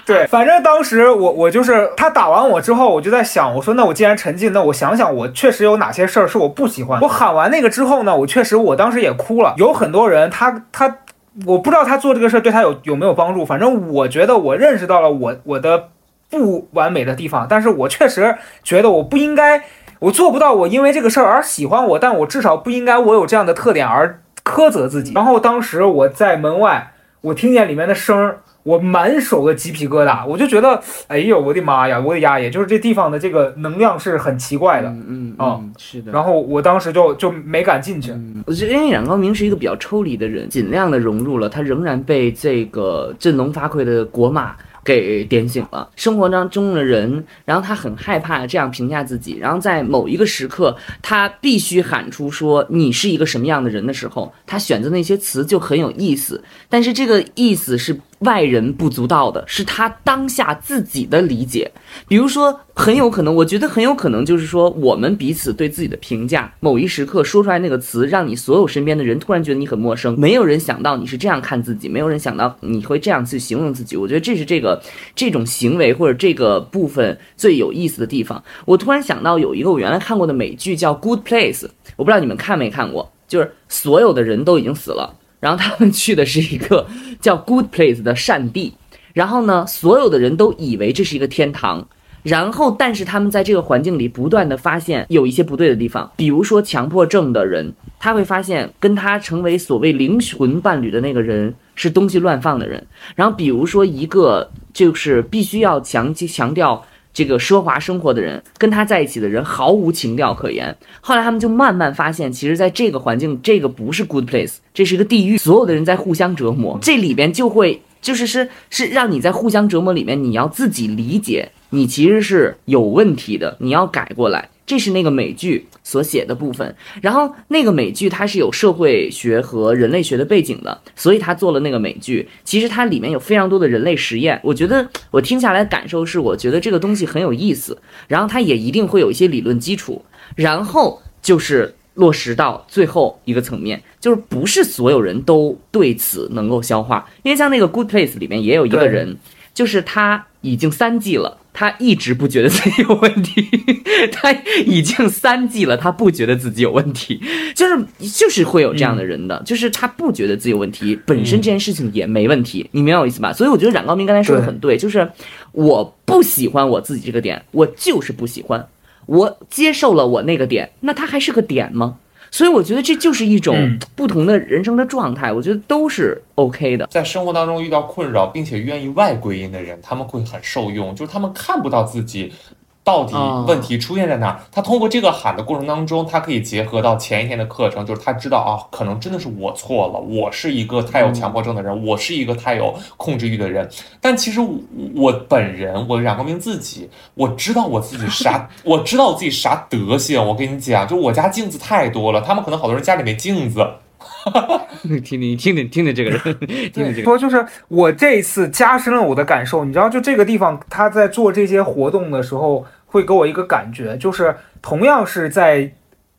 对，反正当时我我就是他打完我之后，我就在想，我说那我既然沉浸，那我想想我确实有哪些事儿是我不喜欢。我喊完那个之后呢，我确实我当时也哭了。有很多人他他，我不知道他做这个事儿对他有有没有帮助，反正我觉得我认识到了我我的。不完美的地方，但是我确实觉得我不应该，我做不到，我因为这个事儿而喜欢我，但我至少不应该我有这样的特点而苛责自己。然后当时我在门外，我听见里面的声儿，我满手的鸡皮疙瘩，我就觉得，哎呦，我的妈呀，我的丫也就是这地方的这个能量是很奇怪的，嗯嗯，是的。然后我当时就就没敢进去。我觉得因为冉高明是一个比较抽离的人，尽量的融入了，他仍然被这个振聋发聩的国马。给点醒了生活当中的人，然后他很害怕这样评价自己，然后在某一个时刻，他必须喊出说你是一个什么样的人的时候，他选择那些词就很有意思，但是这个意思是。外人不足道的是他当下自己的理解，比如说很有可能，我觉得很有可能就是说我们彼此对自己的评价，某一时刻说出来那个词，让你所有身边的人突然觉得你很陌生，没有人想到你是这样看自己，没有人想到你会这样去形容自己。我觉得这是这个这种行为或者这个部分最有意思的地方。我突然想到有一个我原来看过的美剧叫《Good Place》，我不知道你们看没看过，就是所有的人都已经死了。然后他们去的是一个 *laughs* 叫 Good Place 的善地，然后呢，所有的人都以为这是一个天堂，然后但是他们在这个环境里不断的发现有一些不对的地方，比如说强迫症的人，他会发现跟他成为所谓灵魂伴侣的那个人是东西乱放的人，然后比如说一个就是必须要强强调。这个奢华生活的人跟他在一起的人毫无情调可言。后来他们就慢慢发现，其实在这个环境，这个不是 good place，这是一个地狱。所有的人在互相折磨，这里边就会就是是是让你在互相折磨里面，你要自己理解，你其实是有问题的，你要改过来。这是那个美剧所写的部分，然后那个美剧它是有社会学和人类学的背景的，所以他做了那个美剧。其实它里面有非常多的人类实验，我觉得我听下来感受是，我觉得这个东西很有意思，然后它也一定会有一些理论基础，然后就是落实到最后一个层面，就是不是所有人都对此能够消化，因为像那个 Good Place 里面也有一个人，就是他已经三季了。他一直不觉得自己有问题，*laughs* 他已经三季了，他不觉得自己有问题，就是就是会有这样的人的，就是他不觉得自己有问题，本身这件事情也没问题，你明白我意思吧？所以我觉得冉高明刚才说的很对，就是我不喜欢我自己这个点，我就是不喜欢，我接受了我那个点，那他还是个点吗？所以我觉得这就是一种嗯不同的人生的状态，我觉得都是 OK 的。在生活当中遇到困扰，并且愿意外归因的人，他们会很受用，就是他们看不到自己。到底哦问题出现在哪儿？他通过这个喊的过程当中，他可以结合到前一天的课程，就是他知道啊，可能真的是我错了，我是一个太有强迫症的人，我是一个太有控制欲的人。但其实我我本人，我冉光明自己，我知道我自己啥，*laughs* 我知道我自己啥德行。我跟你讲，就我家镜子太多了，他们可能好多人家里没镜子。*laughs* 听听听听听听这个人，*laughs* 听听这个。说就是我这一次加深了我的感受，你知道，就这个地方他在做这些活动的时候，会给我一个感觉，就是同样是在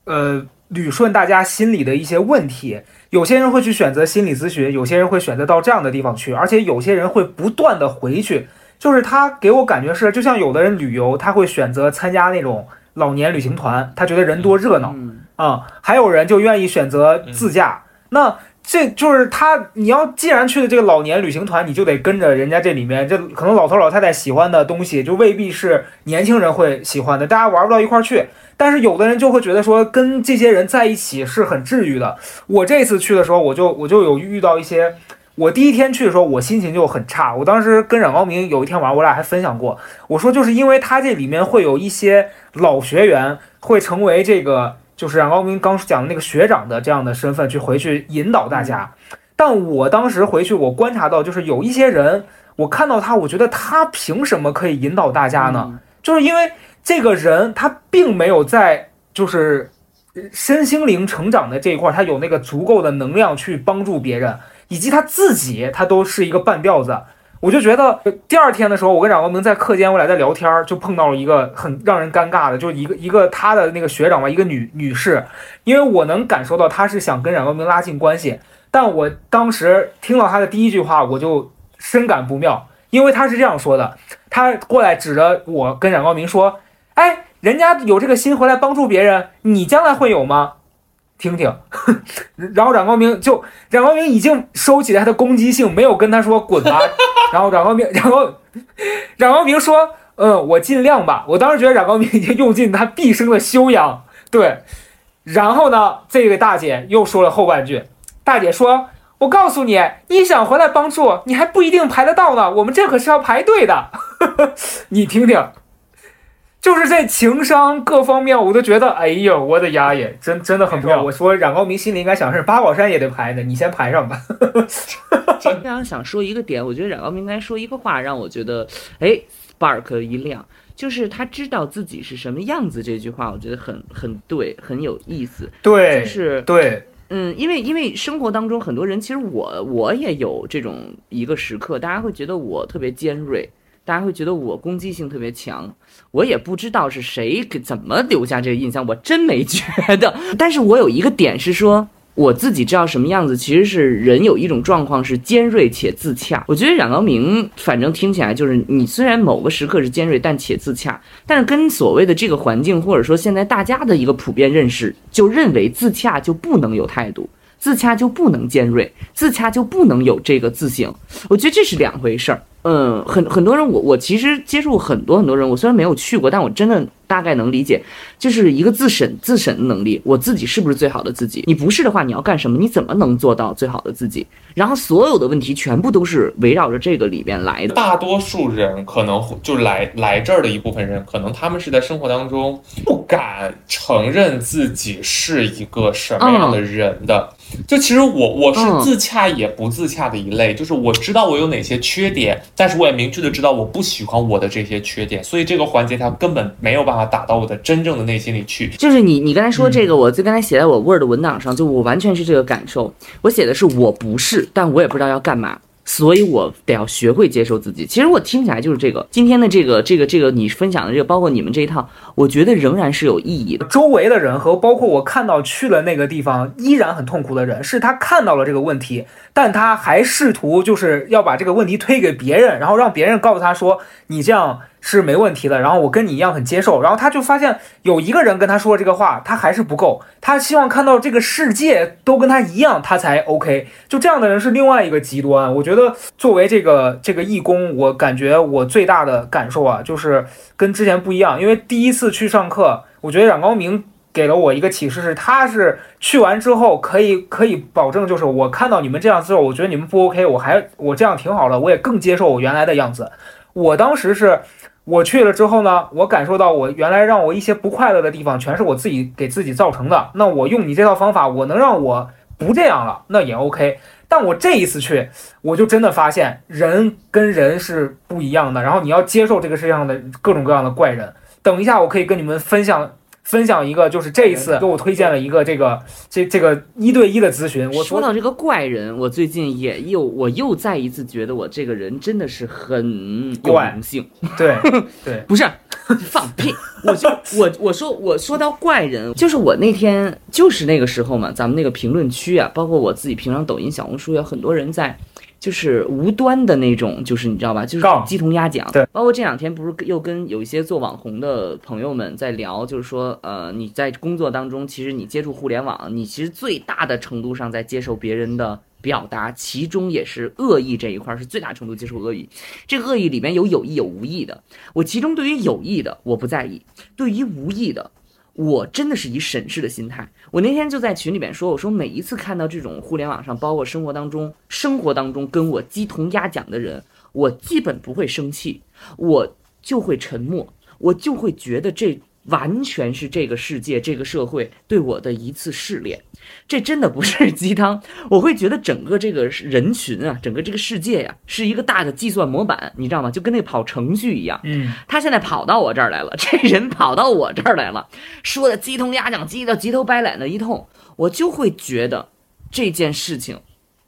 呃捋顺大家心里的一些问题。有些人会去选择心理咨询，有些人会选择到这样的地方去，而且有些人会不断的回去。就是他给我感觉是，就像有的人旅游，他会选择参加那种老年旅行团，他觉得人多热闹。嗯啊、还有人就愿意选择自驾。那这就是他，你要既然去的这个老年旅行团，你就得跟着人家这里面，这可能老头老太太喜欢的东西，就未必是年轻人会喜欢的，大家玩不到一块儿去。但是有的人就会觉得说，跟这些人在一起是很治愈的。我这次去的时候，我就我就有遇到一些。我第一天去的时候，我心情就很差。我当时跟冉高明有一天晚上，我俩还分享过，我说就是因为他这里面会有一些老学员会成为这个就是冉高明刚讲的那个学长的这样的身份去回去引导大家。但我当时回去，我观察到就是有一些人，我看到他，我觉得他凭什么可以引导大家呢？就是因为这个人他并没有在就是呃身心灵成长的这一块，他有那个足够的能量去帮助别人，以及他自己他都是一个半吊子。我就觉得第二天的时候，我跟冉高明在课间，我俩在聊天儿，就碰到了一个很让人尴尬的，就是一个一个他的那个学长吧，一个女女士，因为我能感受到他是想跟冉高明拉近关系，但我当时听到他的第一句话，我就深感不妙，因为他是这样说的，他过来指着我跟冉高明说：“哎，人家有这个心回来帮助别人，你将来会有吗？”听听，*laughs* 然后冉高明就冉高明已经收起了他的攻击性，没有跟他说滚吧。*laughs* 然后冉高明，然后冉高明说：“嗯，我尽量吧。”我当时觉得冉高明已经用尽他毕生的修养，对。然后呢，这个大姐又说了后半句，大姐说：“我告诉你，你想回来帮助，你还不一定排得到呢。我们这可是要排队的。*laughs* ”你听听，就是在情商各方面，我都觉得，哎呦，我的丫耶，真真的很妙。我说冉高明心里应该想是八宝山也得排呢，你先排上吧。*laughs* 非常想说一个点，我觉得冉高明刚才说一个话，让我觉得，哎，spark 一亮，就是他知道自己是什么样子。这句话我觉得很很对，很有意思。对，就是对，嗯，因为因为生活当中很多人，其实我我也有这种一个时刻，大家会觉得我特别尖锐，大家会觉得我攻击性特别强。我也不知道是谁给怎么留下这个印象，我真没觉得。*laughs* 但是我有一个点是说。我自己知道什么样子，其实是人有一种状况是尖锐且自洽。我觉得冉高明反正听起来就是你虽然某个时刻是尖锐，但且自洽，但是跟所谓的这个环境或者说现在大家的一个普遍认识，就认为自洽就不能有态度。自洽就不能尖锐，自洽就不能有这个自省。我觉得这是两回事儿。嗯，很很多人，我我其实接触很多很多人，我虽然没有去过，但我真的大概能理解，就是一个自审自审的能力，我自己是不是最好的自己？你不是的话，你要干什么？你怎么能做到最好的自己？然后所有的问题全部都是围绕着这个里边来的。大多数人可能会就来来这儿的一部分人，可能他们是在生活当中不敢承认自己是一个什么样的人的。就其实我我是嗯自洽也不自洽的一类，就是我知道我有哪些缺点，但是我也明确的知道我不喜欢我的这些缺点，所以这个环节他根本没有办法打到我的真正的内心里去。就是你，你刚才说这个，我就刚才写在我 Word 文档上，就我完全是这个感受。我写的是我不是，但我也不知道要干嘛，所以我得要学会接受自己。其实我听起来就是这个，今天的这个这个这个你分享的这个，包括你们这一套，我觉得仍然是有意义的。周围的人和包括我看到去了那个地方依然很痛苦的人，是他看到了这个问题，但他还试图就是要把这个问题推给别人，然后让别人告诉他说你这样是没问题的，然后我跟你一样很接受，然后他就发现有一个人跟他说这个话，他还是不够，他希望看到这个世界都跟他一样，他才 OK。就这样的人是另外一个极端。我觉得作为这个这个义工，我感觉我最大的感受啊，就是跟之前不一样，因为第一次去上课，我觉得冉高明。给了我一个启示，是他是去完之后可以可以保证，就是我看到你们这样之后，我觉得你们不 OK，我还我这样挺好的，我也更接受我原来的样子。我当时是我去了之后呢，我感受到我原来让我一些不快乐的地方，全是我自己给自己造成的。那我用你这套方法，我能让我不这样了，那也 OK。但我这一次去，我就真的发现人跟人是不一样的，然后你要接受这个世界上的各种各样的怪人。等一下，我可以跟你们分享。分享一个，就是这一次给我推荐了一个这个这这个一对一的咨询。我说到这个怪人，我最近也又我又再一次觉得我这个人真的是很有灵性。对 *laughs* 对，不是放屁，我就我我说我说到怪人，就是我那天就是那个时候嘛，咱们那个评论区啊，包括我自己平常抖音、小红书有很多人在。就是无端的那种，就是你知道吧？就是鸡同鸭讲。对，包括这两天不是又跟有一些做网红的朋友们在聊，就是说，呃，你在工作当中，其实你接触互联网，你其实最大的程度上在接受别人的表达，其中也是恶意这一块是最大程度接受恶意。这个恶意里面有有意有无意的，我其中对于有意的我不在意，对于无意的。我真的是以审视的心态。我那天就在群里面说，我说每一次看到这种互联网上，包括生活当中，生活当中跟我鸡同鸭讲的人，我基本不会生气，我就会沉默，我就会觉得这。完全是这个世界、这个社会对我的一次试炼，这真的不是鸡汤。*laughs* 我会觉得整个这个人群啊，整个这个世界呀，是一个大的计算模板，你知道吗？就跟那跑程序一样。嗯，他现在跑到我这儿来了，*laughs* 这人跑到我这儿来了，说的鸡同鸭讲，鸡的鸡头白脸的一通，我就会觉得这件事情，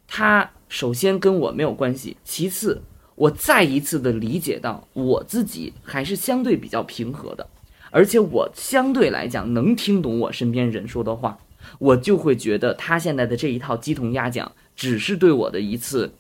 他首先跟我没有关系，其次我再一次的理解到我自己还是相对比较平和的。而且我相对来讲能听懂我身边人说的话，我就会觉得他现在的这一套鸡同鸭讲，只是对我的一次，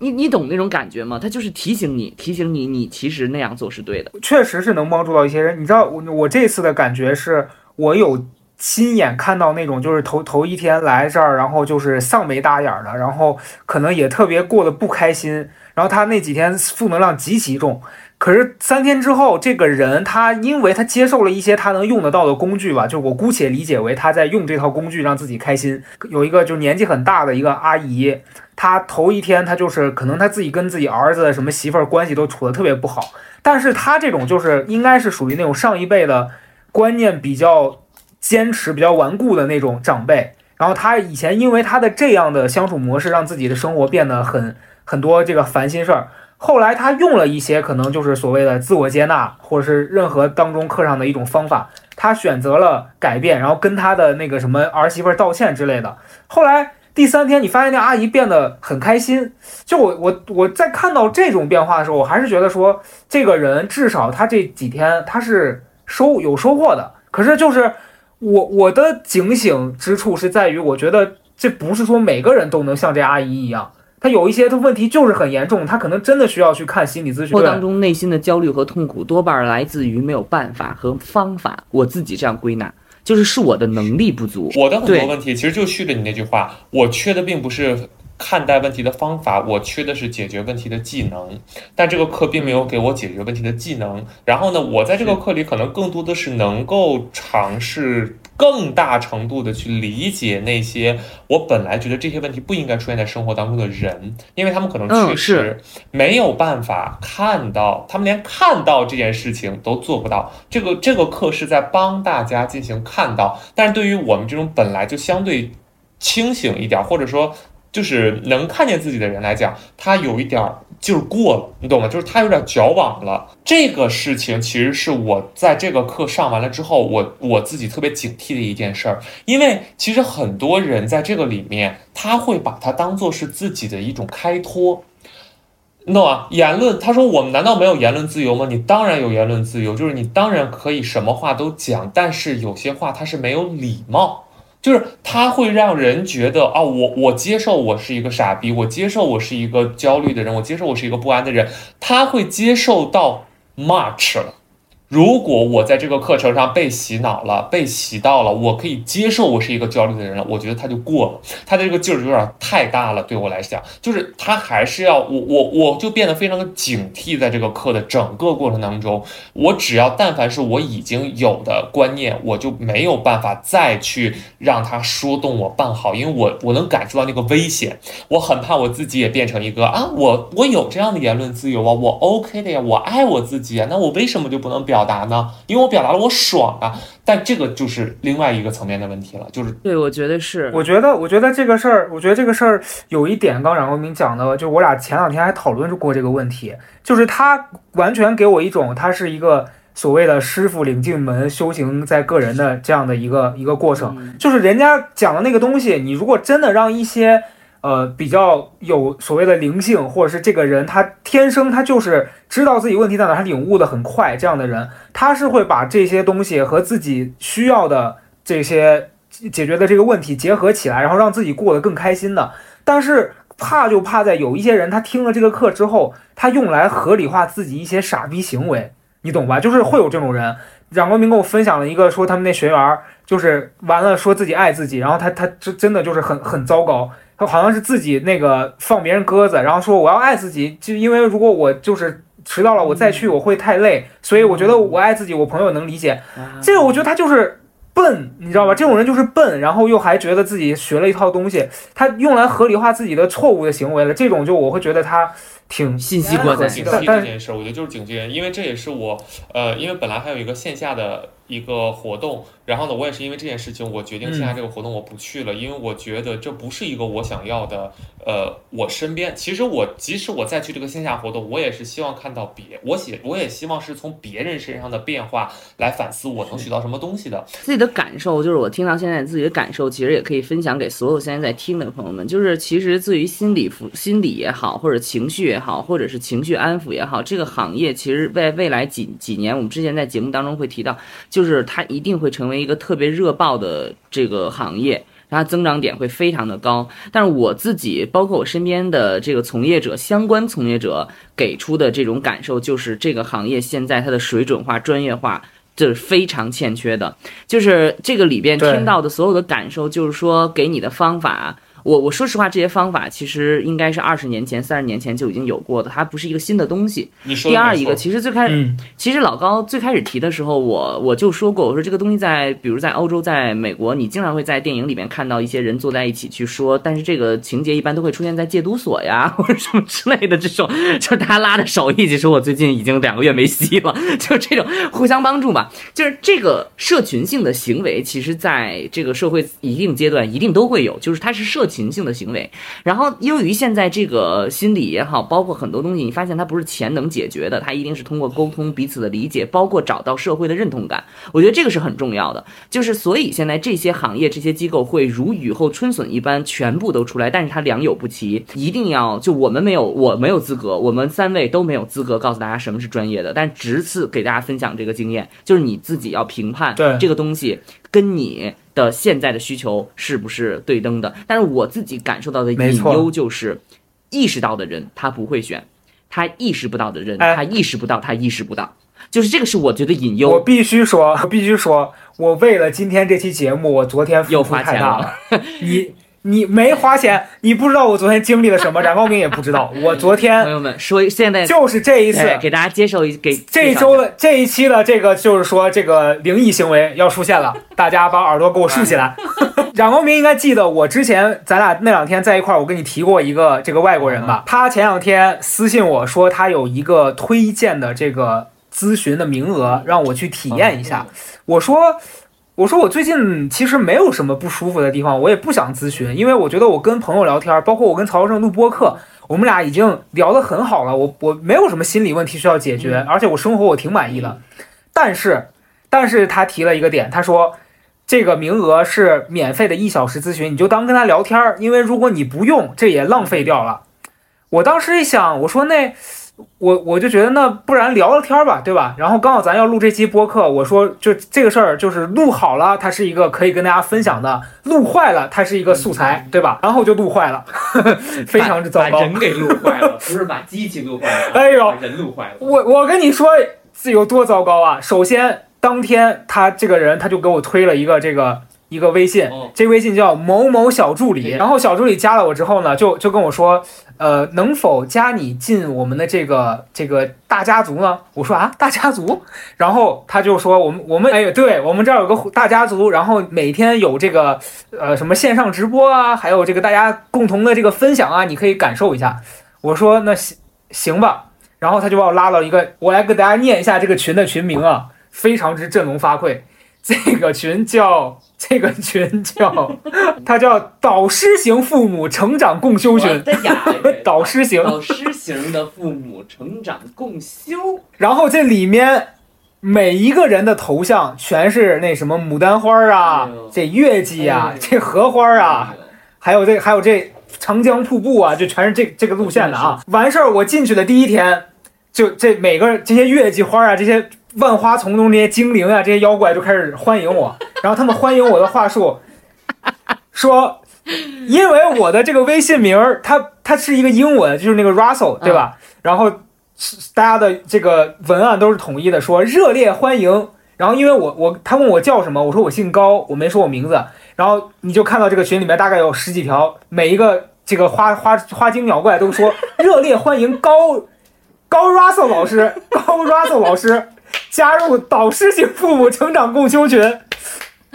你你懂那种感觉吗？他就是提醒你，提醒你，你其实那样做是对的。确实是能帮助到一些人。你知道，我我这次的感觉是，我有亲眼看到那种就是头头一天来这儿，然后就是丧眉大眼的，然后可能也特别过得不开心，然后他那几天负能量极其重。可是三天之后，这个人他因为他接受了一些他能用得到的工具吧，就我姑且理解为他在用这套工具让自己开心。有一个就年纪很大的一个阿姨，她头一天她就是可能她自己跟自己儿子什么媳妇儿关系都处得特别不好，但是她这种就是应该是属于那种上一辈的观念比较坚持、比较顽固的那种长辈。然后她以前因为她的这样的相处模式，让自己的生活变得很很多这个烦心事儿。后来他用了一些可能就是所谓的自我接纳，或者是任何当中课上的一种方法，他选择了改变，然后跟他的那个什么儿媳妇道歉之类的。后来第三天，你发现那阿姨变得很开心。就我我我在看到这种变化的时候，我还是觉得说这个人至少他这几天他是收有收获的。可是就是我我的警醒之处是在于，我觉得这不是说每个人都能像这阿姨一样。他有一些他问题就是很严重，他可能真的需要去看心理咨询。当中内心的焦虑和痛苦多半来自于没有办法和方法。我自己这样归纳，就是是我的能力不足。我的很多问题其实就续着你那句话，我缺的并不是。看待问题的方法，我缺的是解决问题的技能，但这个课并没有给我解决问题的技能。然后呢，我在这个课里可能更多的是能够尝试更大程度的去理解那些我本来觉得这些问题不应该出现在生活当中的人，因为他们可能确实没有办法看到，他们连看到这件事情都做不到。这个这个课是在帮大家进行看到，但是对于我们这种本来就相对清醒一点，或者说。就是能看见自己的人来讲，他有一点劲儿过了，你懂吗？就是他有点矫枉了。这个事情其实是我在这个课上完了之后，我我自己特别警惕的一件事儿。因为其实很多人在这个里面，他会把它当做是自己的一种开脱，no 啊？言论，他说我们难道没有言论自由吗？你当然有言论自由，就是你当然可以什么话都讲，但是有些话它是没有礼貌。就是他会让人觉得啊，我我接受我是一个傻逼，我接受我是一个焦虑的人，我接受我是一个不安的人，他会接受到 much 了。如果我在这个课程上被洗脑了，被洗到了，我可以接受我是一个焦虑的人了，我觉得他就过了。他的这个劲儿有点太大了，对我来讲，就是他还是要我我我就变得非常的警惕，在这个课的整个过程当中，我只要但凡是我已经有的观念，我就没有办法再去让他说动我办好，因为我我能感受到那个危险，我很怕我自己也变成一个啊，我我有这样的言论自由啊，我 OK 的呀，我爱我自己啊，那我为什么就不能表达呢？因为我表达了我爽啊，但这个就是另外一个层面的问题了，就是对，我觉得是，我觉得，我觉得这个事儿，我觉得这个事儿有一点，刚冉国明讲的，就我俩前两天还讨论过这个问题，就是他完全给我一种，他是一个所谓的师傅领进门，修行在个人的这样的一个一个过程，嗯。就是人家讲的那个东西，你如果真的让一些呃比较有所谓的灵性，或者是这个人他天生他就是知道自己问题在哪，他领悟的很快，这样的人，他是会把这些东西和自己需要的这些解决的这个问题结合起来，然后让自己过得更开心的。但是怕就怕在有一些人，他听了这个课之后，他用来合理化自己一些傻逼行为，你懂吧？就是会有这种人。冉国明跟我分享了一个，说他们那学员就是完了说自己爱自己，然后他他真真的就是很很糟糕。他好像是自己那个放别人鸽子，然后说我要爱自己，就因为如果我就是迟到了，我再去我会太累，所以我觉得我爱自己，我朋友能理解。啊这个我觉得他就是笨，你知道吧？这种人就是笨，然后又还觉得自己学了一套东西，他用来合理化自己的错误的行为了。这种就我会觉得他挺信息过载警惕这件事，我觉得就是警惕，因为这也是我，呃，因为本来还有一个线下的一个活动，然后呢，我也是因为这件事情，我决定线下这个活动我不去了，因为我觉得这不是一个我想要的，呃，我身边，其实我即使我再去这个线下活动，我也是希望看到别，我写，我也希望是从别人身上的变化来反思我能学到什么东西的。自己的感受，就是我听到现在自己的感受，其实也可以分享给所有现在在听的朋友们。就是其实对于心理服心理也好，或者情绪也好，或者是情绪安抚也好，这个行业其实在未来几几年，我们之前在节目当中会提到，就是它一定会成为一个特别热爆的这个行业。它增长点会非常的高，但是我自己包括我身边的这个从业者、相关从业者给出的这种感受，就是这个行业现在它的水准化、专业化，这是非常欠缺的。就是这个里边听到的所有的感受，就是说给你的方法。我我说实话，这些方法其实应该是二十年前、三十年前就已经有过的，它不是一个新的东西。你说的没错第二一个，其实最开始嗯其实老高最开始提的时候，我我就说过，我说这个东西在，比如在欧洲、在美国，你经常会在电影里面看到一些人坐在一起去说，但是这个情节一般都会出现在戒毒所呀，*laughs* 或者什么之类的这种，就是大家拉着手一起说，我最近已经两个月没吸了，就这种互相帮助吧。就是这个社群性的行为，其实在这个社会一定阶段一定都会有，就是它是社情性的行为。然后由于现在这个心理也好，包括很多东西，你发现它不是钱能解决的，它一定是通过沟通、彼此的理解，包括找到社会的认同感。我觉得这个是很重要的。就是所以现在这些行业、这些机构会如雨后春笋一般全部都出来，但是它良莠不齐，一定要就我们没有，我没有资格，我们三位都没有资格告诉大家什么是专业的，但只次给大家分享这个经验，就是你自己要评判这个东西跟你的现在的需求是不是对灯的。但是我自己感受到的隐忧就是，意识到的人他不会选，他意识不到的人哎他意识不到，他意识不到。就是这个是我觉得隐忧我，必须说，我必须说，我为了今天这期节目，我昨天又花钱了。你你没花钱，你不知道我昨天经历了什么，冉高明也不知道。*laughs* 我昨天朋友们说现在就是这一次，哎给大家接受一给这一周的这一期的这个就是说这个灵异行为要出现了，大家把耳朵给我竖起来。*laughs* 冉光明应该记得我之前咱俩那两天在一块儿，我跟你提过一个这个外国人吧，他前两天私信我说他有一个推荐的这个咨询的名额，让我去体验一下。我说。我说我最近其实没有什么不舒服的地方，我也不想咨询，因为我觉得我跟朋友聊天，包括我跟曹先生录播客，我们俩已经聊得很好了，我我没有什么心理问题需要解决，而且我生活我挺满意的。但是，但是他提了一个点，他说这个名额是免费的一小时咨询，你就当跟他聊天，因为如果你不用，这也浪费掉了。我当时一想，我说那我我就觉得那不然聊聊天儿吧，对吧？然后刚好咱要录这期播客，我说就这个事儿就是录好了，它是一个可以跟大家分享的；录坏了，它是一个素材，对吧？然后就录坏了，*laughs* 非常之糟糕。把人给录坏了，*laughs* 不是把机器录坏了哎呦人录坏了。我我跟你说，这有多糟糕啊！首先，当天他这个人他就给我推了一个这个一个微信，哦这微信叫某某小助理。然后小助理加了我之后呢，就就跟我说，呃，能否加你进我们的这个这个大家族呢？我说啊，大家族。*laughs* 然后他就说，我们我们哎，对我们这儿有个大家族，然后每天有这个呃什么线上直播啊，还有这个大家共同的这个分享啊，你可以感受一下。我说那行行吧。然后他就把我拉到一个，我来给大家念一下这个群的群名啊，非常之振聋发聩。这个群叫这个群叫，*laughs* 它叫导师型父母成长共修我群，*laughs* 导师型。导师型的父母成长共修，然后这里面每一个人的头像全是那什么牡丹花啊哎，这月季啊哎，这荷花啊，还有这还有这长江瀑布啊，就全是这这个路线的啊。完事儿，我进去的第一天，就这每个这些月季花啊，这些万花丛中这些精灵啊，这些妖怪就开始欢迎我。然后他们欢迎我的话术 *laughs* 说，因为我的这个微信名儿，它它是一个英文，就是那个 Russell，对吧？然后大家的这个文案都是统一的，说热烈欢迎。然后因为我我他问我叫什么，我说我姓高，我没说我名字。然后你就看到这个群里面大概有十几条，每一个这个花花花精鸟怪都说热烈欢迎高高 Russell 老师，*laughs* 高 Russell 老师加入导师型父母成长共修群。*laughs* *laughs*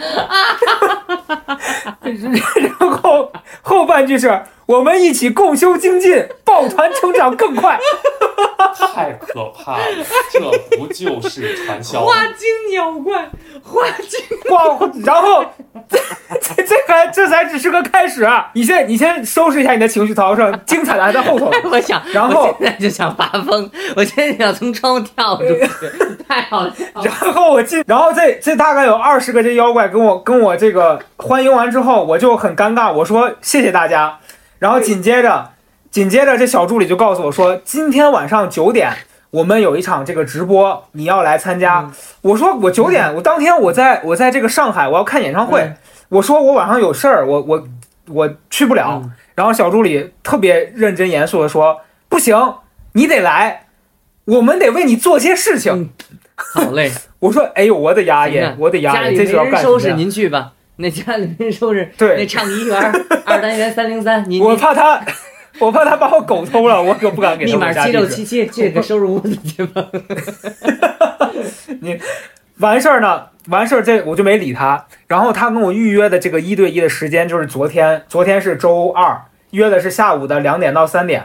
然后后半句是我们一起共修精进，抱团成长更快。太可怕了，这不就是传销吗？花精鸟怪，花精哇！然后这这这还这才只是个开始啊！你先你先收拾一下你的情绪陶上，精彩的还在后头。*laughs* 我想，然后我现在就想发疯，我现在想从窗户跳出去，太好笑了。然后我进，然后这这大概有二十个这妖怪跟我跟我这个欢迎完之后，我就很尴尬，我说谢谢大家。然后紧接着紧接着这小助理就告诉我说，今天晚上九点我们有一场这个直播，你要来参加。嗯我说我九点，我当天我在我在这个上海，我要看演唱会。嗯我说我晚上有事儿，我我我去不了。嗯然后小助理特别认真严肃的说：“不行，你得来，我们得为你做些事情。嗯好嘞，*laughs* 我说：“哎呦，我的牙行啊，耶我的牙耶，家里没这是要人收拾，干什么呀？您去吧。那家里没人收拾，对那畅怡园 *laughs* 二单元三零三，你我怕他，我怕他把我狗偷了，我可不敢给他密码。七六七七，这个收拾屋子去吧。*laughs* 完事儿呢，完事儿这我就没理他。然后他跟我预约的这个一对一的时间就是昨天，昨天是周二，约的是下午的两点到三点。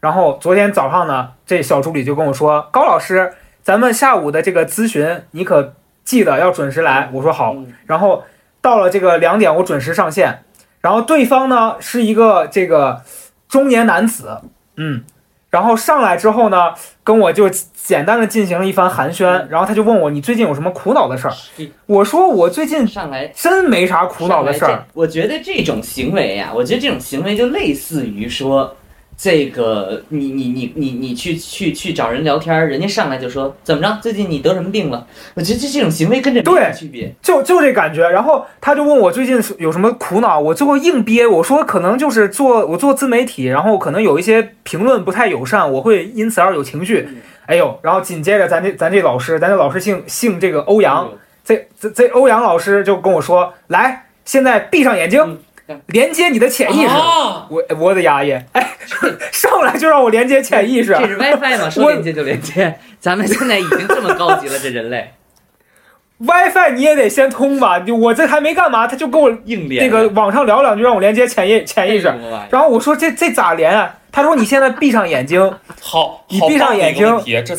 然后昨天早上呢，这小助理就跟我说：“高老师，咱们下午的这个咨询，你可记得要准时来。”我说好。嗯然后到了这个两点，我准时上线。然后对方呢是一个这个中年男子，嗯，然后上来之后呢，跟我就简单的进行了一番寒暄，然后他就问我你最近有什么苦恼的事儿？我说我最近上来真没啥苦恼的事儿。我觉得这种行为呀、我觉得这种行为就类似于说，这个你你你你你去去去找人聊天儿，人家上来就说怎么着，最近你得什么病了？我觉得这这种行为跟这没区别。就就这感觉，然后他就问我最近有什么苦恼，我最后硬憋，我说可能就是做我做自媒体，然后可能有一些评论不太友善，我会因此而有情绪。嗯哎呦，然后紧接着咱这咱这老师，咱这老师姓姓这个欧阳，这这这欧阳老师就跟我说，来，现在闭上眼睛，嗯连接你的潜意识。啊我我的牙耶，哎，*laughs* 上来就让我连接潜意识，这是 WiFi 嘛，说连接就连接。咱们现在已经这么高级了，这人类 WiFi 你也得先通吧？我这还没干嘛，他就跟我硬连那个网上聊两句，让我连接潜意潜意识。然后我说这这咋连啊？他说你现在闭上眼睛，好，你闭上眼睛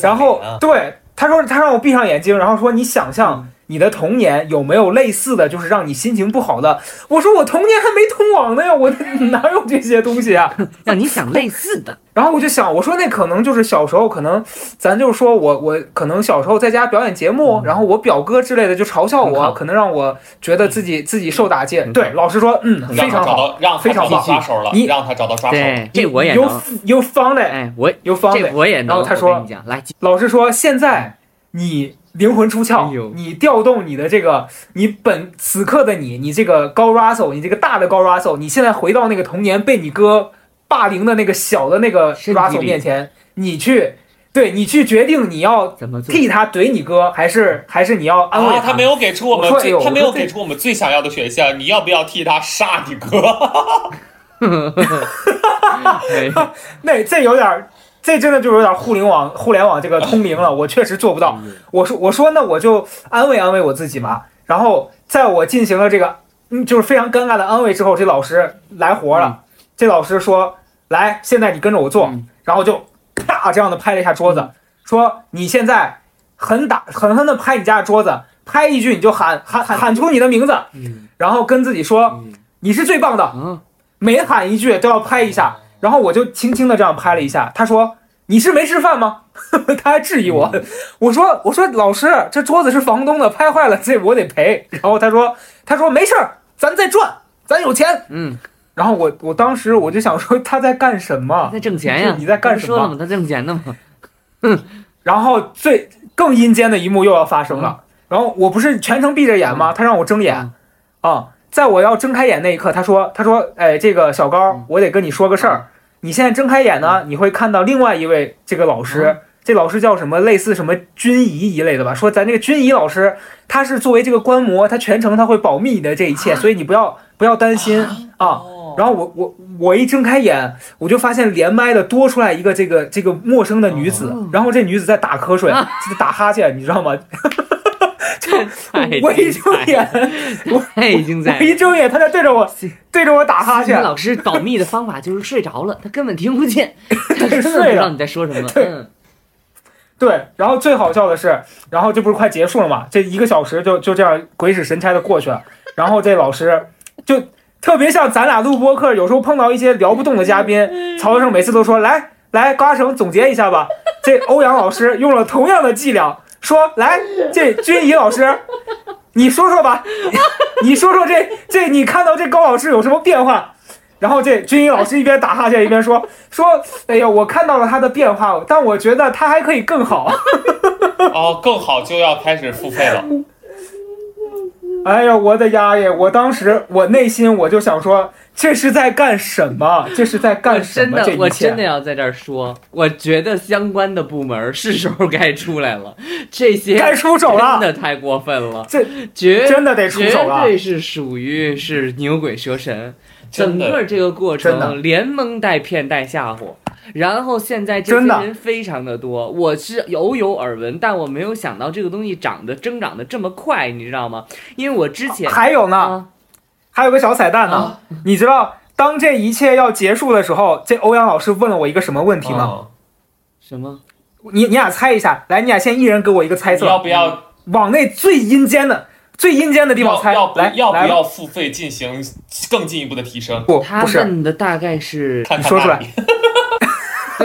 然后对他说他让我闭上眼睛，然后说你想象你的童年有没有类似的就是让你心情不好的？我说我童年还没通网呢呀，我哪有这些东西啊？*laughs* 让你想类似的，然后我就想，我说那可能就是小时候，可能咱就是说我我可能小时候在家表演节目，然后我表哥之类的就嘲笑我，可能让我觉得自己自己受打击。对，老师说，嗯，非常好让他找到，让他找到非常好抓手了你，让他找到抓手。对，这我也 you 能。you found it，哎，我 you found 这 it。我也能。然后他说来，老师说，现在你灵魂出窍，哎你调动你的这个，你本此刻的你，你这个高 Russell，你这个大的高 Russell，你现在回到那个童年被你哥霸凌的那个小的那个 Russell 面前，你去对你去决定你要怎么？替他怼你哥，还是还是你要安慰啊，他没有给出我们最，他没有给出我们最想要的选项。你要不要替他杀你哥？*laughs* *laughs* 哎 *laughs* 那这有点儿，这真的就有点互联网互联网这个通灵了，我确实做不到。我说我说那我就安慰安慰我自己嘛。然后在我进行了这个嗯就是非常尴尬的安慰之后，这老师来活了。这老师说：“来，现在你跟着我做。嗯。然后就啪这样的拍了一下桌子，说：“你现在狠打狠狠的拍你家的桌子，拍一句你就喊喊喊。喊出你的名字，嗯。然后跟自己说嗯你是最棒的。”啊，每喊一句都要拍一下，然后我就轻轻的这样拍了一下。他说：“你是没吃饭吗？” *laughs* 他还质疑我。我说：“我说老师，这桌子是房东的，拍坏了这我得赔。”然后他说：“他说没事儿，咱再赚，咱有钱。嗯，”然后我我当时我就想说他在干什他么？在挣钱呀，你在干什么不说了吗？他挣钱的嘛。*laughs* 然后最更阴间的一幕又要发生了。然后我不是全程闭着眼吗？他让我睁眼嗯啊，在我要睁开眼那一刻，他说：“他说，哎，这个小高，我得跟你说个事儿。你现在睁开眼呢，你会看到另外一位这个老师，这老师叫什么？类似什么军仪一类的吧？说咱这个军仪老师，他是作为这个观摩，他全程他会保密你的这一切，所以你不要不要担心啊。然后我我我一睁开眼，我就发现连麦的多出来一个这个这个陌生的女子，然后这女子在打瞌睡，在打哈欠，你知道吗？太我一睁眼，我太精彩我一睁眼，他在对着我对着我打哈欠。老师保密的方法就是睡着了，他根本听不见，他根本不睡了知道你在说什么。对嗯，对，然后最好笑的是，然后这不是快结束了嘛？这一个小时就就这样鬼使神差的过去了。然后这老师就特别像咱俩录播客，有时候碰到一些聊不动的嘉宾，曹德胜每次都说来来，高阿成总结一下吧。这欧阳老师用了同样的伎俩，说来这军仪老师，你说说吧，你说说这这你看到这高老师有什么变化？然后这军怡老师一边打哈欠一边说说，哎呀，我看到了他的变化，但我觉得他还可以更好。哦，更好就要开始付费了。哎呀，我的丫耶！我当时我内心我就想说，这是在干什么？这是在干什么？真的我真的，要在这儿说，我觉得相关的部门是时候该出来了，*laughs* 这些该出手了。真的太过分了，这绝真的得出手了绝对是属于是牛鬼蛇神，整个这个过程连蒙带骗带吓唬。然后现在这些人非常的多，我是有有耳闻，但我没有想到这个东西长得增长的这么快，你知道吗？因为我之前还有呢，啊，还有个小彩蛋呢。啊你知道，当这一切要结束的时候，这欧阳老师问了我一个什么问题吗？嗯什么？你你俩猜一下，来，你俩先一人给我一个猜测要，不要往那最阴间的、最阴间的地方猜。要来，要不要付费进行更进一步的提升？不他不是，问的大概是看看说出来 *laughs*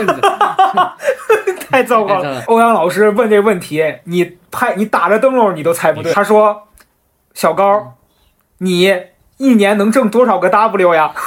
太糟糕太糟了了。欧阳老师问这问题，你拍你打着灯笼你都猜不对。他说：“小高，你一年能挣多少个 W 呀？” *laughs*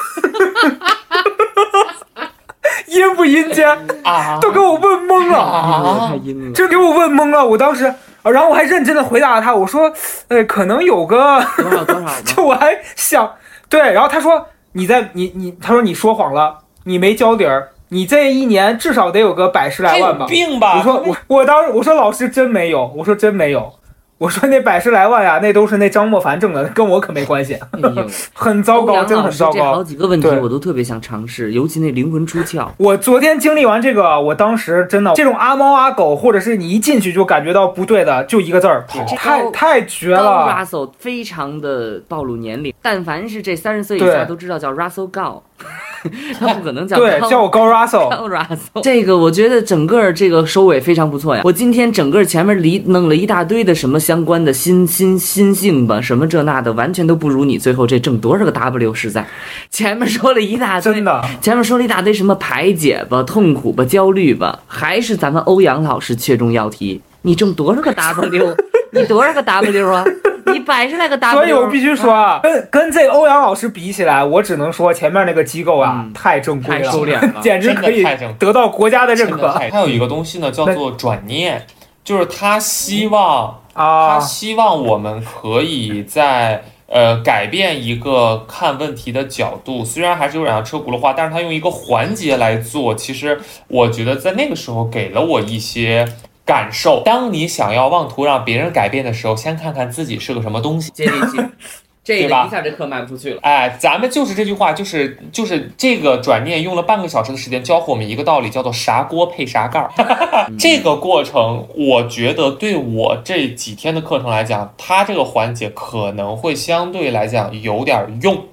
阴不阴间？啊都给我问懵了，啊太！阴了，真给我问懵了。我当时，啊然后我还认真的回答了他，我说：“呃，可能有个。”多少多少？*laughs* 就我还想，对，然后他说你在你你，他说你说谎了，你没交底儿，你这一年至少得有个百十来万吧。病吧？我说我我当时我说老师真没有，我说真没有，我说那百十来万呀，那都是那张莫凡挣的，跟我可没关系，*laughs* 很糟糕，真的很糟糕。好。几个问题我都特别想尝试，尤其那灵魂出窍。我昨天经历完这个，我当时真的这种阿猫阿狗，或者是你一进去就感觉到不对的，就一个字儿跑，太太绝了。Russell 非常的暴露年龄，但凡是这三十岁以下都知道叫 Russell 高，*laughs* 他不可能叫对，叫我高 Russell，高 Russell。这个我觉得整个这个收尾非常不错呀。我今天整个前面离弄了一大堆的什么相关的新新新性吧，什么这那的，完全都不如你最后这挣多少个 W 实在。前面说了一大堆，真的。前面说了一大堆什么排解吧、痛苦吧、焦虑吧，还是咱们欧阳老师切中要题。你挣多少个 W？*laughs* 你多少个 W 啊？*laughs* 你百十来个 W？所以我必须说啊，跟跟这欧阳老师比起来，我只能说前面那个机构啊，嗯太正规太了，收敛了 *laughs* 简直可以得到国家的认可真的太还有一个东西呢，叫做转念，就是他希望啊他啊。希望我们可以在呃改变一个看问题的角度，虽然还是有点像车轱辘话，但是他用一个环节来做，其实我觉得在那个时候给了我一些感受。当你想要妄图让别人改变的时候，先看看自己是个什么东西。接地气，*laughs* 这一下这课卖不出去了。哎，咱们就是这句话，就是就是这个转念用了半个小时的时间教会我们一个道理，叫做啥锅配啥盖儿。*laughs* *laughs* 这个过程，我觉得对我这几天的课程来讲，它这个环节可能会相对来讲有点用。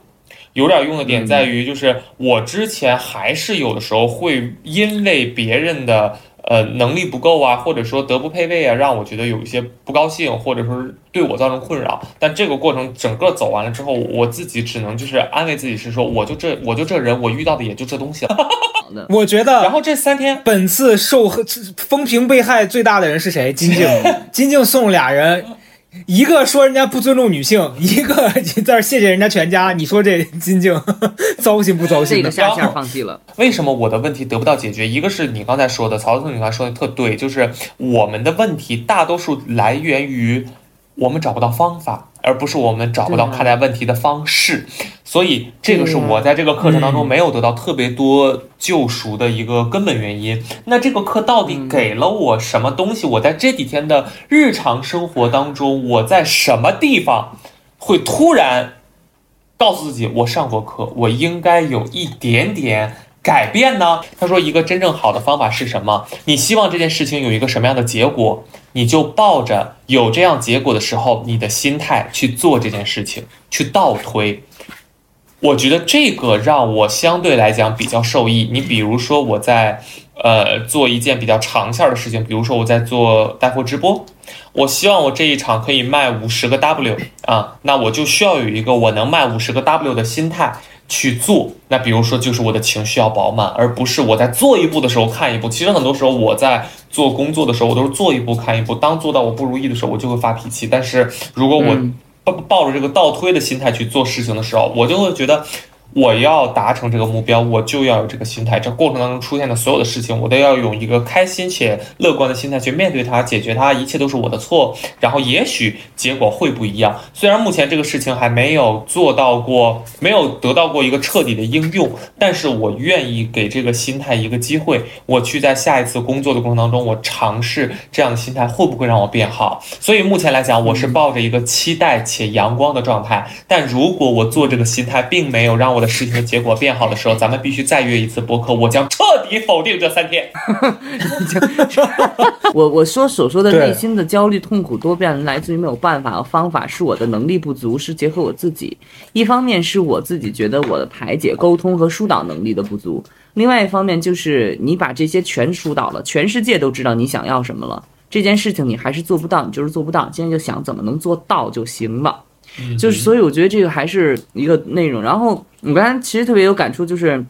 有点用的点在于，就是我之前还是有的时候会因为别人的呃能力不够啊，或者说德不配位啊，让我觉得有一些不高兴，或者说是对我造成困扰。但这个过程整个走完了之后，我自己只能就是安慰自己是说，我就这我就这人，我遇到的也就这东西了。*laughs* 我觉得然后这三天，本次受风评被害最大的人是谁？金靖，*laughs* 金靖送俩人，一个说人家不尊重女性，一个在这谢谢人家全家。你说这金靖 *laughs* 糟心不糟心的？这个下线放弃了。为什么我的问题得不到解决？一个是你刚才说的，曹总你刚才说的特对，就是我们的问题大多数来源于我们找不到方法，而不是我们找不到看待问题的方式。所以这个是我在这个课程当中嗯没有得到特别多救赎的一个根本原因。那这个课到底嗯给了我什么东西？我在这几天的日常生活当中，我在什么地方会突然告诉自己，我上过课，我应该有一点点改变呢？他说，一个真正好的方法是什么？你希望这件事情有一个什么样的结果，你就抱着有这样结果的时候，你的心态去做这件事情，去倒推。我觉得这个让我相对来讲比较受益。你比如说，我在呃做一件比较长线的事情，比如说我在做带货直播，我希望我这一场可以卖五十个 W 啊，那我就需要有一个我能卖五十个 W 的心态去做。那比如说，就是我的情绪要饱满，而不是我在做一步的时候看一步。其实很多时候我在做工作的时候，我都是做一步看一步。当做到我不如意的时候，我就会发脾气。但是如果我抱抱着这个倒推的心态去做事情的时候，我就会觉得。我要达成这个目标，我就要有这个心态。这过程当中出现的所有的事情，我都要用一个开心且乐观的心态去面对它、解决它。一切都是我的错，然后也许结果会不一样。虽然目前这个事情还没有做到过，没有得到过一个彻底的应用，但是我愿意给这个心态一个机会，我去在下一次工作的过程当中，我尝试这样的心态会不会让我变好。所以目前来讲，我是抱着一个期待且阳光的状态。但如果我做这个心态并没有让我的事情的结果变好的时候，咱们必须再约一次播客，我将彻底否定这三天。*laughs* 我我说所说的内心的焦虑、痛苦多变来自于没有办法和方法，是我的能力不足，是结合我自己。一方面是我自己觉得我的排解、沟通和疏导能力的不足，另外一方面就是你把这些全疏导了，全世界都知道你想要什么了，这件事情你还是做不到，你就是做不到。今天就想怎么能做到就行了。就是所以我觉得这个还是一个内容。然后我刚才其实特别有感触，就是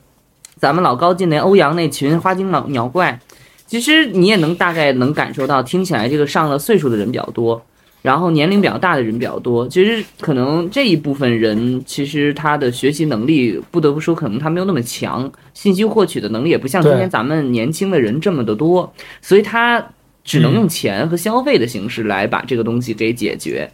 咱们老高进那欧阳那群花精鸟鸟怪，其实你也能大概能感受到，听起来这个上了岁数的人比较多，然后年龄比较大的人比较多。其实可能这一部分人，其实他的学习能力不得不说，可能他没有那么强，信息获取的能力也不像今天咱们年轻的人这么的多，所以他只能用钱和消费的形式来把这个东西给解决。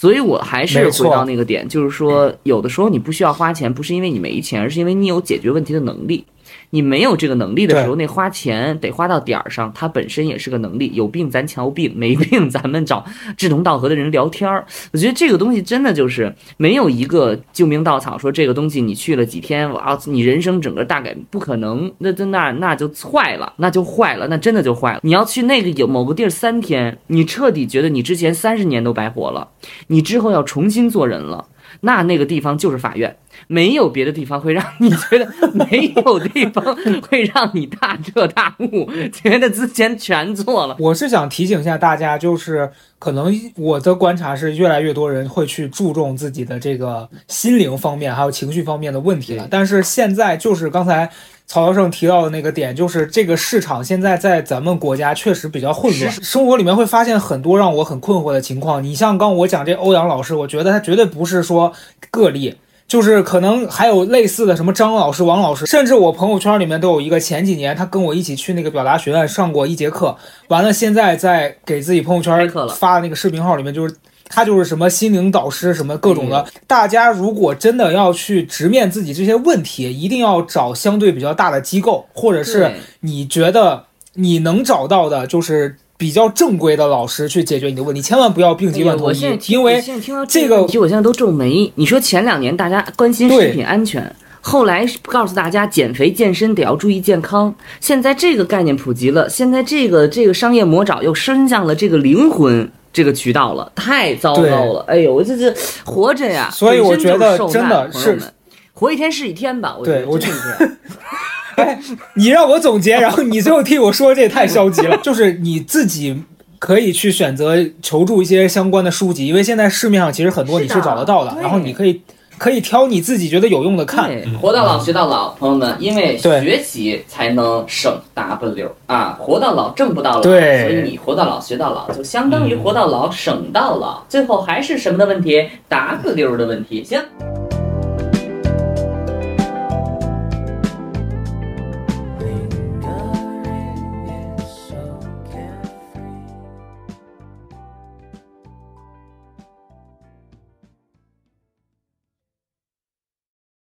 所以我还是回到那个点，就是说，有的时候你不需要花钱，不是因为你没钱，而是因为你有解决问题的能力。你没有这个能力的时候，那花钱得花到点儿上，它本身也是个能力。有病咱瞧病，没病咱们找志同道合的人聊天儿。我觉得这个东西真的就是没有一个救命稻草，说这个东西你去了几天，哇，你人生整个大改不可能，那那那那就坏了，那就坏了，那真的就坏了。你要去那个有某个地儿三天，你彻底觉得你之前三十年都白活了，你之后要重新做人了。那那个地方就是法院，没有别的地方会让你觉得，没有地方会让你大彻大悟，觉得之前全错了。我是想提醒一下大家，就是可能我的观察是，越来越多人会去注重自己的这个心灵方面，还有情绪方面的问题了。但是现在就是刚才曹教授提到的那个点，就是这个市场现在在咱们国家确实比较混乱，生活里面会发现很多让我很困惑的情况。你像刚我讲这欧阳老师，我觉得他绝对不是说个例。就是可能还有类似的什么张老师、王老师，甚至我朋友圈里面都有一个前几年他跟我一起去那个表达学院上过一节课，完了现在在给自己朋友圈发的那个视频号里面就是他就是什么心灵导师，什么各种的。大家如果真的要去直面自己这些问题，一定要找相对比较大的机构，或者是你觉得你能找到的，就是比较正规的老师去解决你的问题，千万不要病急乱投医因为现在听到这个个问题，我现在都皱眉。你说前两年大家关心食品安全，后来是告诉大家减肥健身得要注意健康，现在这个概念普及了，现在这个这个商业魔爪又伸向了这个灵魂。这个渠道了，太糟糕了！哎呦，我这这活着呀，所以我觉得真的是活一天是一天吧。我觉得对我真的是这样 *laughs* 你让我总结，*laughs* 然后你最后替我说，这也太消极了。*laughs* 就是你自己可以去选择求助一些相关的书籍，因为现在市面上其实很多你是找得到的，对然后你可以可以挑你自己觉得有用的看。活到老学到老，朋友们，因为学习才能省 W 啊，活到老挣不到老，所以你活到老学到老，就相当于活到老省到老，最后还是什么的问题？W 的问题。行。